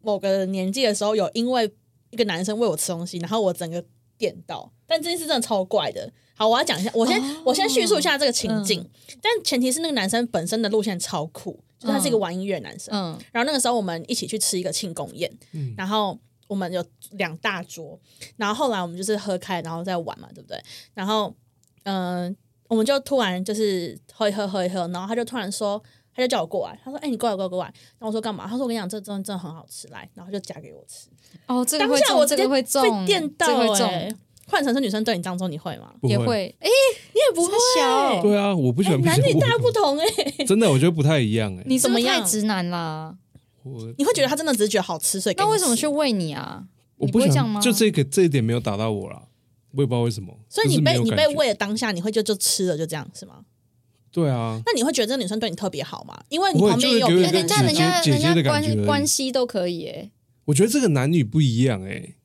某个年纪的时候，有因为一个男生喂我吃东西，然后我整个电到，但这件事真的超怪的。好，我要讲一下，我先、哦我先叙述一下这个情境，但前提是那个男生本身的路线超酷，就是他是一个玩音乐的男生。嗯然后那个时候我们一起去吃一个庆功宴，嗯然后我们有两大桌，然后后来我们就是喝开，然后再玩嘛，对不对？然后嗯、呃我们就突然就是喝一喝喝一喝，然后他就突然说。他就叫我过来，他说：“哎、你过来，过来，过来。”然后我说：“干嘛？”他说：“我跟你讲，这真的真的很好吃，来。”然后就夹给我吃。哦，这个当会我直接个会中，被电到、这个会欸中，。换成是女生对你这样做，你会吗？也会。哎，你也不会，小对啊，我不喜哎欢被男女大不同哎、真的，我觉得不太一样哎。你怎么样太直男啦？我你会觉得他真的只是觉得好吃，所以给那你为什么去喂你啊？我不想你不会这样吗就这个这一点没有打到我啦，我也不知道为什么。所以你就是没被你被有感觉喂的当下，你会就就吃了，就这样是吗？对啊，那你会觉得这个女生对你特别好吗？因为你不会旁边也有就是别给我人人家姐姐姐姐的人家人家感觉而已关关系都可以诶，我觉得这个男女不一样哎。真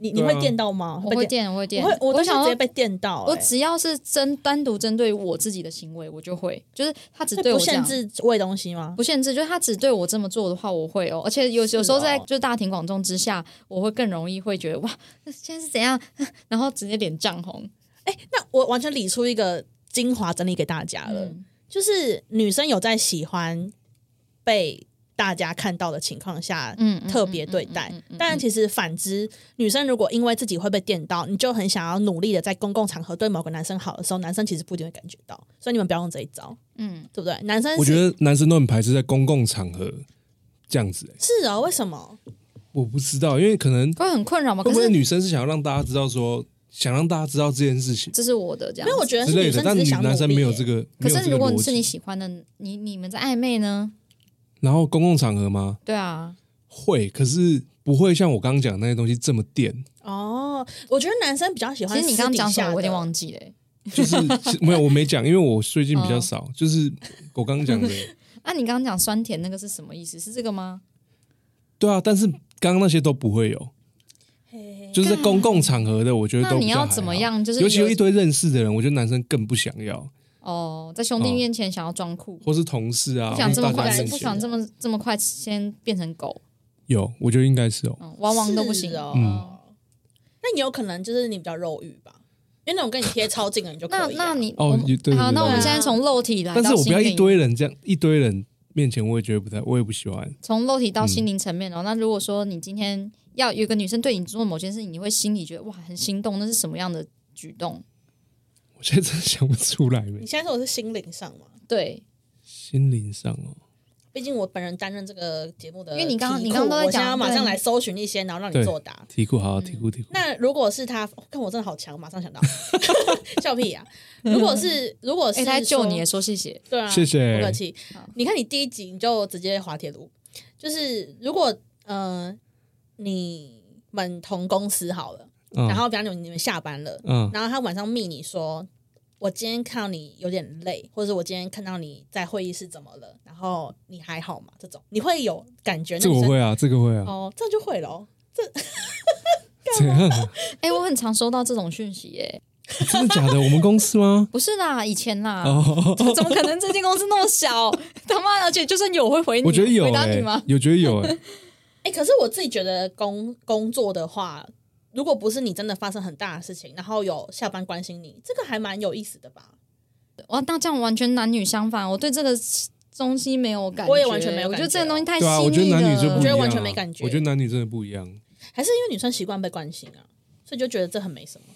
你你会电到吗？我会，电，我会电，我会，我都想说直接被电到欸，我只要是针单独针对我自己的行为，我就会，就是他只对我不限。制喂东西吗？不限制，就是他只对我这么做的话，我会哦。而且有有时候在哦就大庭广众之下，我会更容易会觉得哇，现在是怎样，然后直接脸涨红。那我完全理出一个精华整理给大家了，嗯就是女生有在喜欢被大家看到的情况下，嗯嗯特别对待。但其实反之，女生如果因为自己会被电到，你就很想要努力的在公共场合对某个男生好的时候，男生其实不一定会感觉到。所以你们不要用这一招，嗯，对不对？男生我觉得男生都很排斥在公共场合这样子哎。是啊，为什么？我不知道，因为可能会很困扰吗？可是会不会女生是想要让大家知道说，想让大家知道这件事情这是我的这样。因为我觉得是女生是想男生没有这个，可是如果是你。喜欢的，你你们在暧昧呢？然后公共场合吗？对啊，会，可是不会像我刚刚讲的那些东西这么电，哦，我觉得男生比较喜欢其实你刚刚讲什么，我有点忘记了欸。就是没有我没讲，因为我最近比较哦少，就是我刚刚讲的，那、你刚刚讲酸甜那个是什么意思？是这个吗？对啊，但是刚刚那些都不会有，就是在公共场合的，我觉得那你要？怎么样？就是尤其有有一堆认识的人，我觉得男生更不想要，哦，在兄弟哦面前想要装酷，或是同事啊，不想这么快，不想这么这么快先变成狗，有，我觉得应该是哦。嗯，汪汪都不行是哦。嗯那你有可能就是你比较肉欲吧？因为那种跟你贴超近的你就可那以啊、那你哦对对对那我们现在从肉体来到但是我不要一堆人这样，一堆人面前，我也觉得不太，我也不喜欢。从肉体到心嗯灵层面哦。那如果说你今天要有个女生对你做某件事情，你会心里觉得哇很心动，那是什么样的举动？我现在真的想不出来没你现在说我是心灵上嘛？对，心灵上哦，毕竟我本人担任这个节目的题库，因为你刚刚你刚刚都在我现在讲要马上对。来搜寻一些，然后让你作答。题库好好题库题库。那如果是他，看我真的好强，马上想到，笑屁呀、如果是如果是哎，他还救说你，说谢谢。对啊，谢谢。不客气。你看你第一集你就直接滑铁卢，就是如果呃你们同公司好了，嗯。然后比方说你们下班了，嗯，然后他晚上密你说，我今天看到你有点累，或者是我今天看到你在会议室怎么了，然后你还好吗？这种你会有感觉？这个我会啊，这个会啊，哦，这样就会了这。怎样啊？哎，我很常收到这种讯息，耶，真的假的？我们公司吗？不是啦，以前啦，哦，怎么可能这间公司那么小？他妈的，而且就算有，我会回你，我觉得有回答哎你吗？，有觉得有哎，哎，可是我自己觉得工工作的话，如果不是你真的发生很大的事情，然后有下班关心你，这个还蛮有意思的吧？哇，那这样完全男女相反，我对这个东西没有感觉，我也完全没有我觉得感觉这个东西太对啊，我觉得细腻了男女就不一样啊，我觉得完全没感觉我觉得男女真的不一样。还是因为女生习惯被关心啊，所以就觉得这很没什么。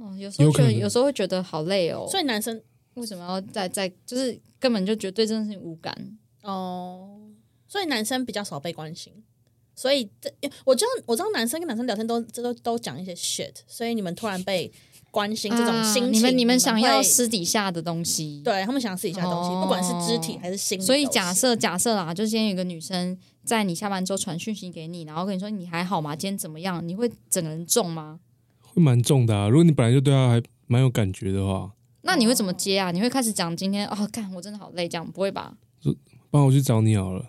哦有时候觉得，有有时候会觉得好累哦。所以男生为什么要在在就是根本就觉得对这件事情无感？哦，所以男生比较少被关心。所以这我知道，我知道男生跟男生聊天都这都都讲一些 shit，所以你们突然被关心这种啊心情，你们你们想要私底下的东西，。对他们想要私底下的东西，哦不管是肢体还是心理。所以假设假设啦，就今天有个女生在你下班之后传讯息给你，然后跟你说你还好吗？今天怎么样？你会整个人重吗？会蛮重的啊。如果你本来就对他还蛮有感觉的话，那你会怎么接啊？你会开始讲今天哦，干我真的好累，这样不会吧？不然我去找你好了。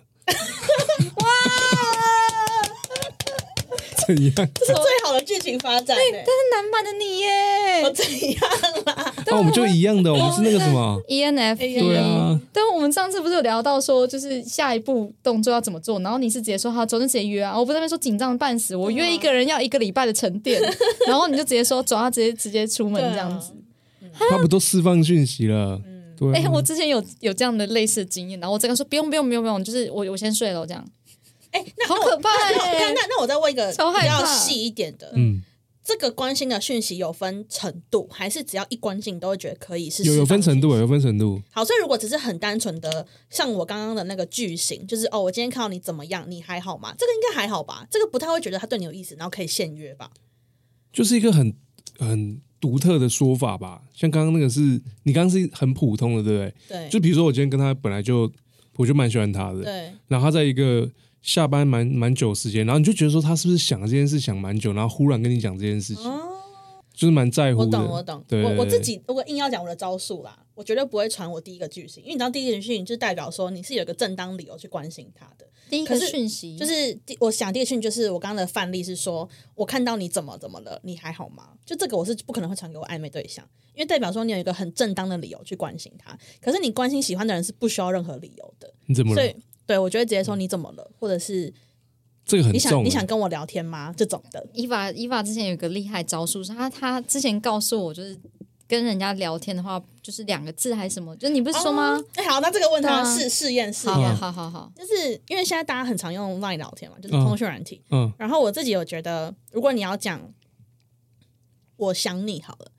怎样？这是最好的剧情发展、欸。男版的你耶我，怎样啦？啊，我们就一样的，我们是那个什么，ENF，对啊，但我们上次不是有聊到说，就是下一步动作要怎么做，然后你是直接说好，走，就直接约啊。我不在那边说紧张的半死，我约一个人要一个礼拜的沉淀，然后你就直接说走啊，直接直接出门这样子。他不都释放讯息了？对哎、啊，我之前有有这样的类似的经验，然后我这个说不用不用不用不用，就是我我先睡了这样，哎，那好可怕那哎、那那那我再问一个超害怕比较细一点的，嗯，这个关心的讯息有分程度，还是只要一关心都会觉得可以是有有分程度，有分程度，好，所以如果只是很单纯的，像我刚刚的那个句型，就是哦，我今天看到你怎么样，你还好吗？这个应该还好吧？这个不太会觉得他对你有意思，然后可以现约吧？就是一个很很独特的说法吧。像刚刚那个是你刚刚是很普通的，对不对？对，就比如说我今天跟他本来就我就蛮喜欢他的，对，然后他在一个下班蛮蛮久时间，然后你就觉得说他是不是想这件事想蛮久，然后忽然跟你讲这件事情，就是蛮在乎我懂，我懂。我我自己如果硬要讲我的招数啦，我绝对不会传我第一个句型，因为你知道第一个句型就代表说你是有一个正当理由去关心他的。第一个可是讯息就是第我想第一个讯就是我刚刚的范例是说，我看到你怎么怎么了，你还好吗？就这个我是不可能会传给我暧昧对象，因为代表说你有一个很正当的理由去关心他。可是你关心喜欢的人是不需要任何理由的，你怎么了所以？对我就会直接说你怎么了，或者是这个很你想重，你想跟我聊天吗？这种的。伊娃伊娃之前有个厉害招数，是他他之前告诉我，就是跟人家聊天的话，就是两个字还是什么，就是你不是说吗？哎、好，那这个问他对啊试试验试好验，好好好，就是因为现在大家很常用 LINE 聊天嘛，就是嗯通讯软体。嗯然后我自己有觉得，如果你要讲我想你好了，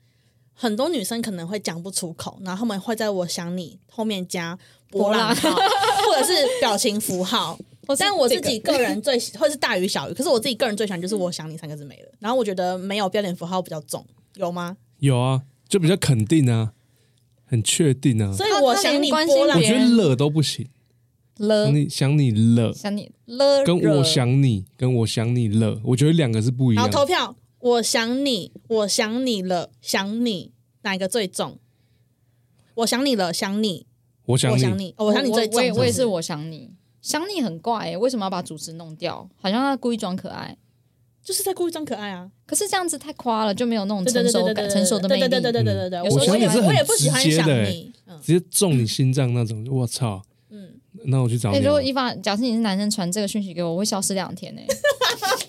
很多女生可能会讲不出口，然后他们会在我想你后面加波浪号 或者是表情符号。但我自己个人最喜 或者是大于小于，可是我自己个人最喜欢就是我想你三个字没了。然后我觉得没有标点符号比较重，有吗？有啊，就比较肯定啊，很确定啊。所以我想你我觉得了都不行，了想你想你了，想你了，跟我想你跟我想你了，我觉得两个是不一好，样。投票，我想你，我想你了，想你哪一个最重？我想你了，想你，我想你，我想你，哦我想你最重。我也我也是我想你，想你很怪、欸，为什么要把主持弄掉？好像他故意装可爱。就是在故意装可爱啊！可是这样子太夸了，就没有那种对对成熟感、对对对对，成熟的魅力。对对对对对我也想你是很我也不喜欢想直接的欸你，嗯，直接中你心脏那种，我操！嗯，那我去找哎、你啊。如果一发，假设你是男生传这个讯息给我，我会消失两天呢、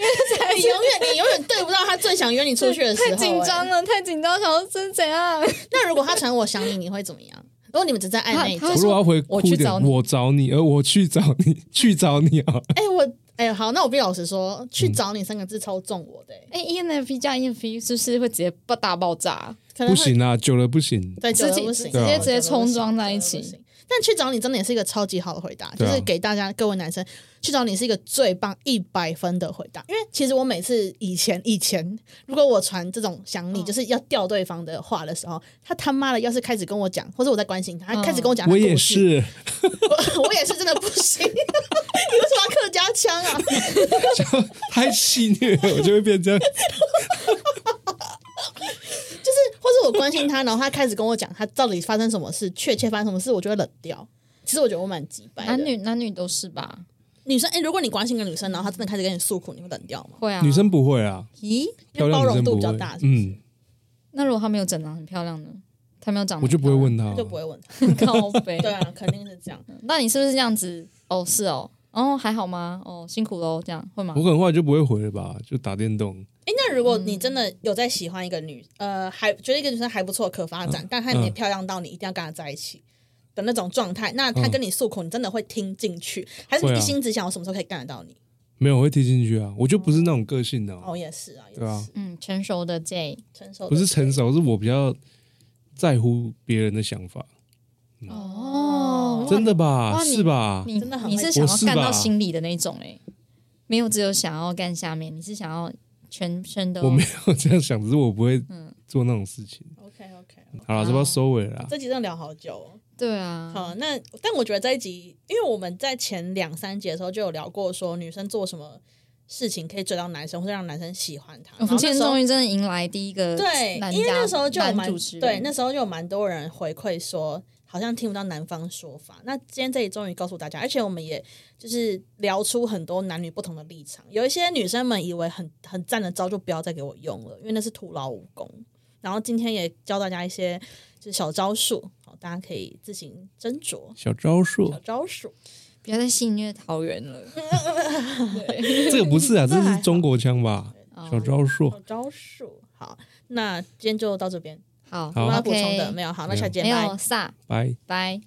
你永远你永远对不到他最想约你出去的时候，太紧张欸。了，太紧张，想说怎样？那如果他传我想你，你会怎么样？如果你们只在暧昧中他他，我如果要回我去找，你我找你，而我去找你，去找你啊！哎，我哎好，那我必须老实说，去嗯找你三个字超重我的，欸哎、e n f p 加 ENFP 是不是会直接爆大爆炸？可能不行啊，久了不行。对，久直接了不行，直接久直接冲撞在一起但去找你真的也是一个超级好的回答，就是给大家各位男生去找你是一个最棒一百分的回答。因为其实我每次以前以前，如果我传这种想你、嗯就是要钓对方的话的时候，他他妈的要是开始跟我讲，或者我在关心他，他嗯开始跟我讲他我也，是，我 我也是真的不行。你为什么要客家腔啊？太戏虐了，我就会变这样。或者我关心他，然后他开始跟我讲他到底发生什么事，确切发生什么事，我就会冷掉。其实我觉得我蛮急白。男女男女都是吧？女生，哎、如果你关心一个女生，然后她真的开始跟你诉苦，你会冷掉吗？会啊。女生不会啊，咦，因漂亮为包容度比较大，。是不是嗯，那如果她没有整长很漂亮呢？她没有长得我就不会问她，就不会问他。漂 亮靠背。对啊，肯定是这样。那你是不是这样子？哦，是哦，哦还好吗？哦，辛苦喽，这样会吗我？可能后来就不会回了吧，就打电动。哎，那如果你真的有在喜欢一个女，呃，还觉得一个女生还不错，可发展，但她也嗯漂亮到你一定要跟她在一起的那种状态，那她嗯跟你诉苦，你真的会听进去，还是你一心只想我什么时候可以干得到你？没有，我会听进去啊，我就不是那种个性的啊，哦，也是啊，也对啊是，嗯，成熟的 J。成熟不是成熟，是我比较在乎别人的想法，哦，真的吧？是吧？你真的很你是想要干到心里的那种哎、没有只有想要干下面，你是想要全身都。我没有这样想，只是我不会嗯做那种事情。OK OK。好了，这不要收尾了。这集真的聊好久哦。对啊，好，那但我觉得这一集，因为我们在前两三集的时候就有聊过，说女生做什么事情可以追到男生，或者让男生喜欢她。我们今天终于真的迎来第一个对，因为那时候就有男蛮对，那时候就有蛮多人回馈说，好像听不到男方说法。那今天这里终于告诉大家，而且我们也就是聊出很多男女不同的立场。有一些女生们以为很很赞的招，就不要再给我用了，因为那是徒劳无功。然后今天也教大家一些就是小招数，好，大家可以自行斟酌。小招数小，招数，不要再戏虐桃园了。这个不是啊，这是中国腔吧？小招数，小招数。好，那今天就到这边。好好有没有要补充的？没有。好，那下期见，没有。撒拜。拜。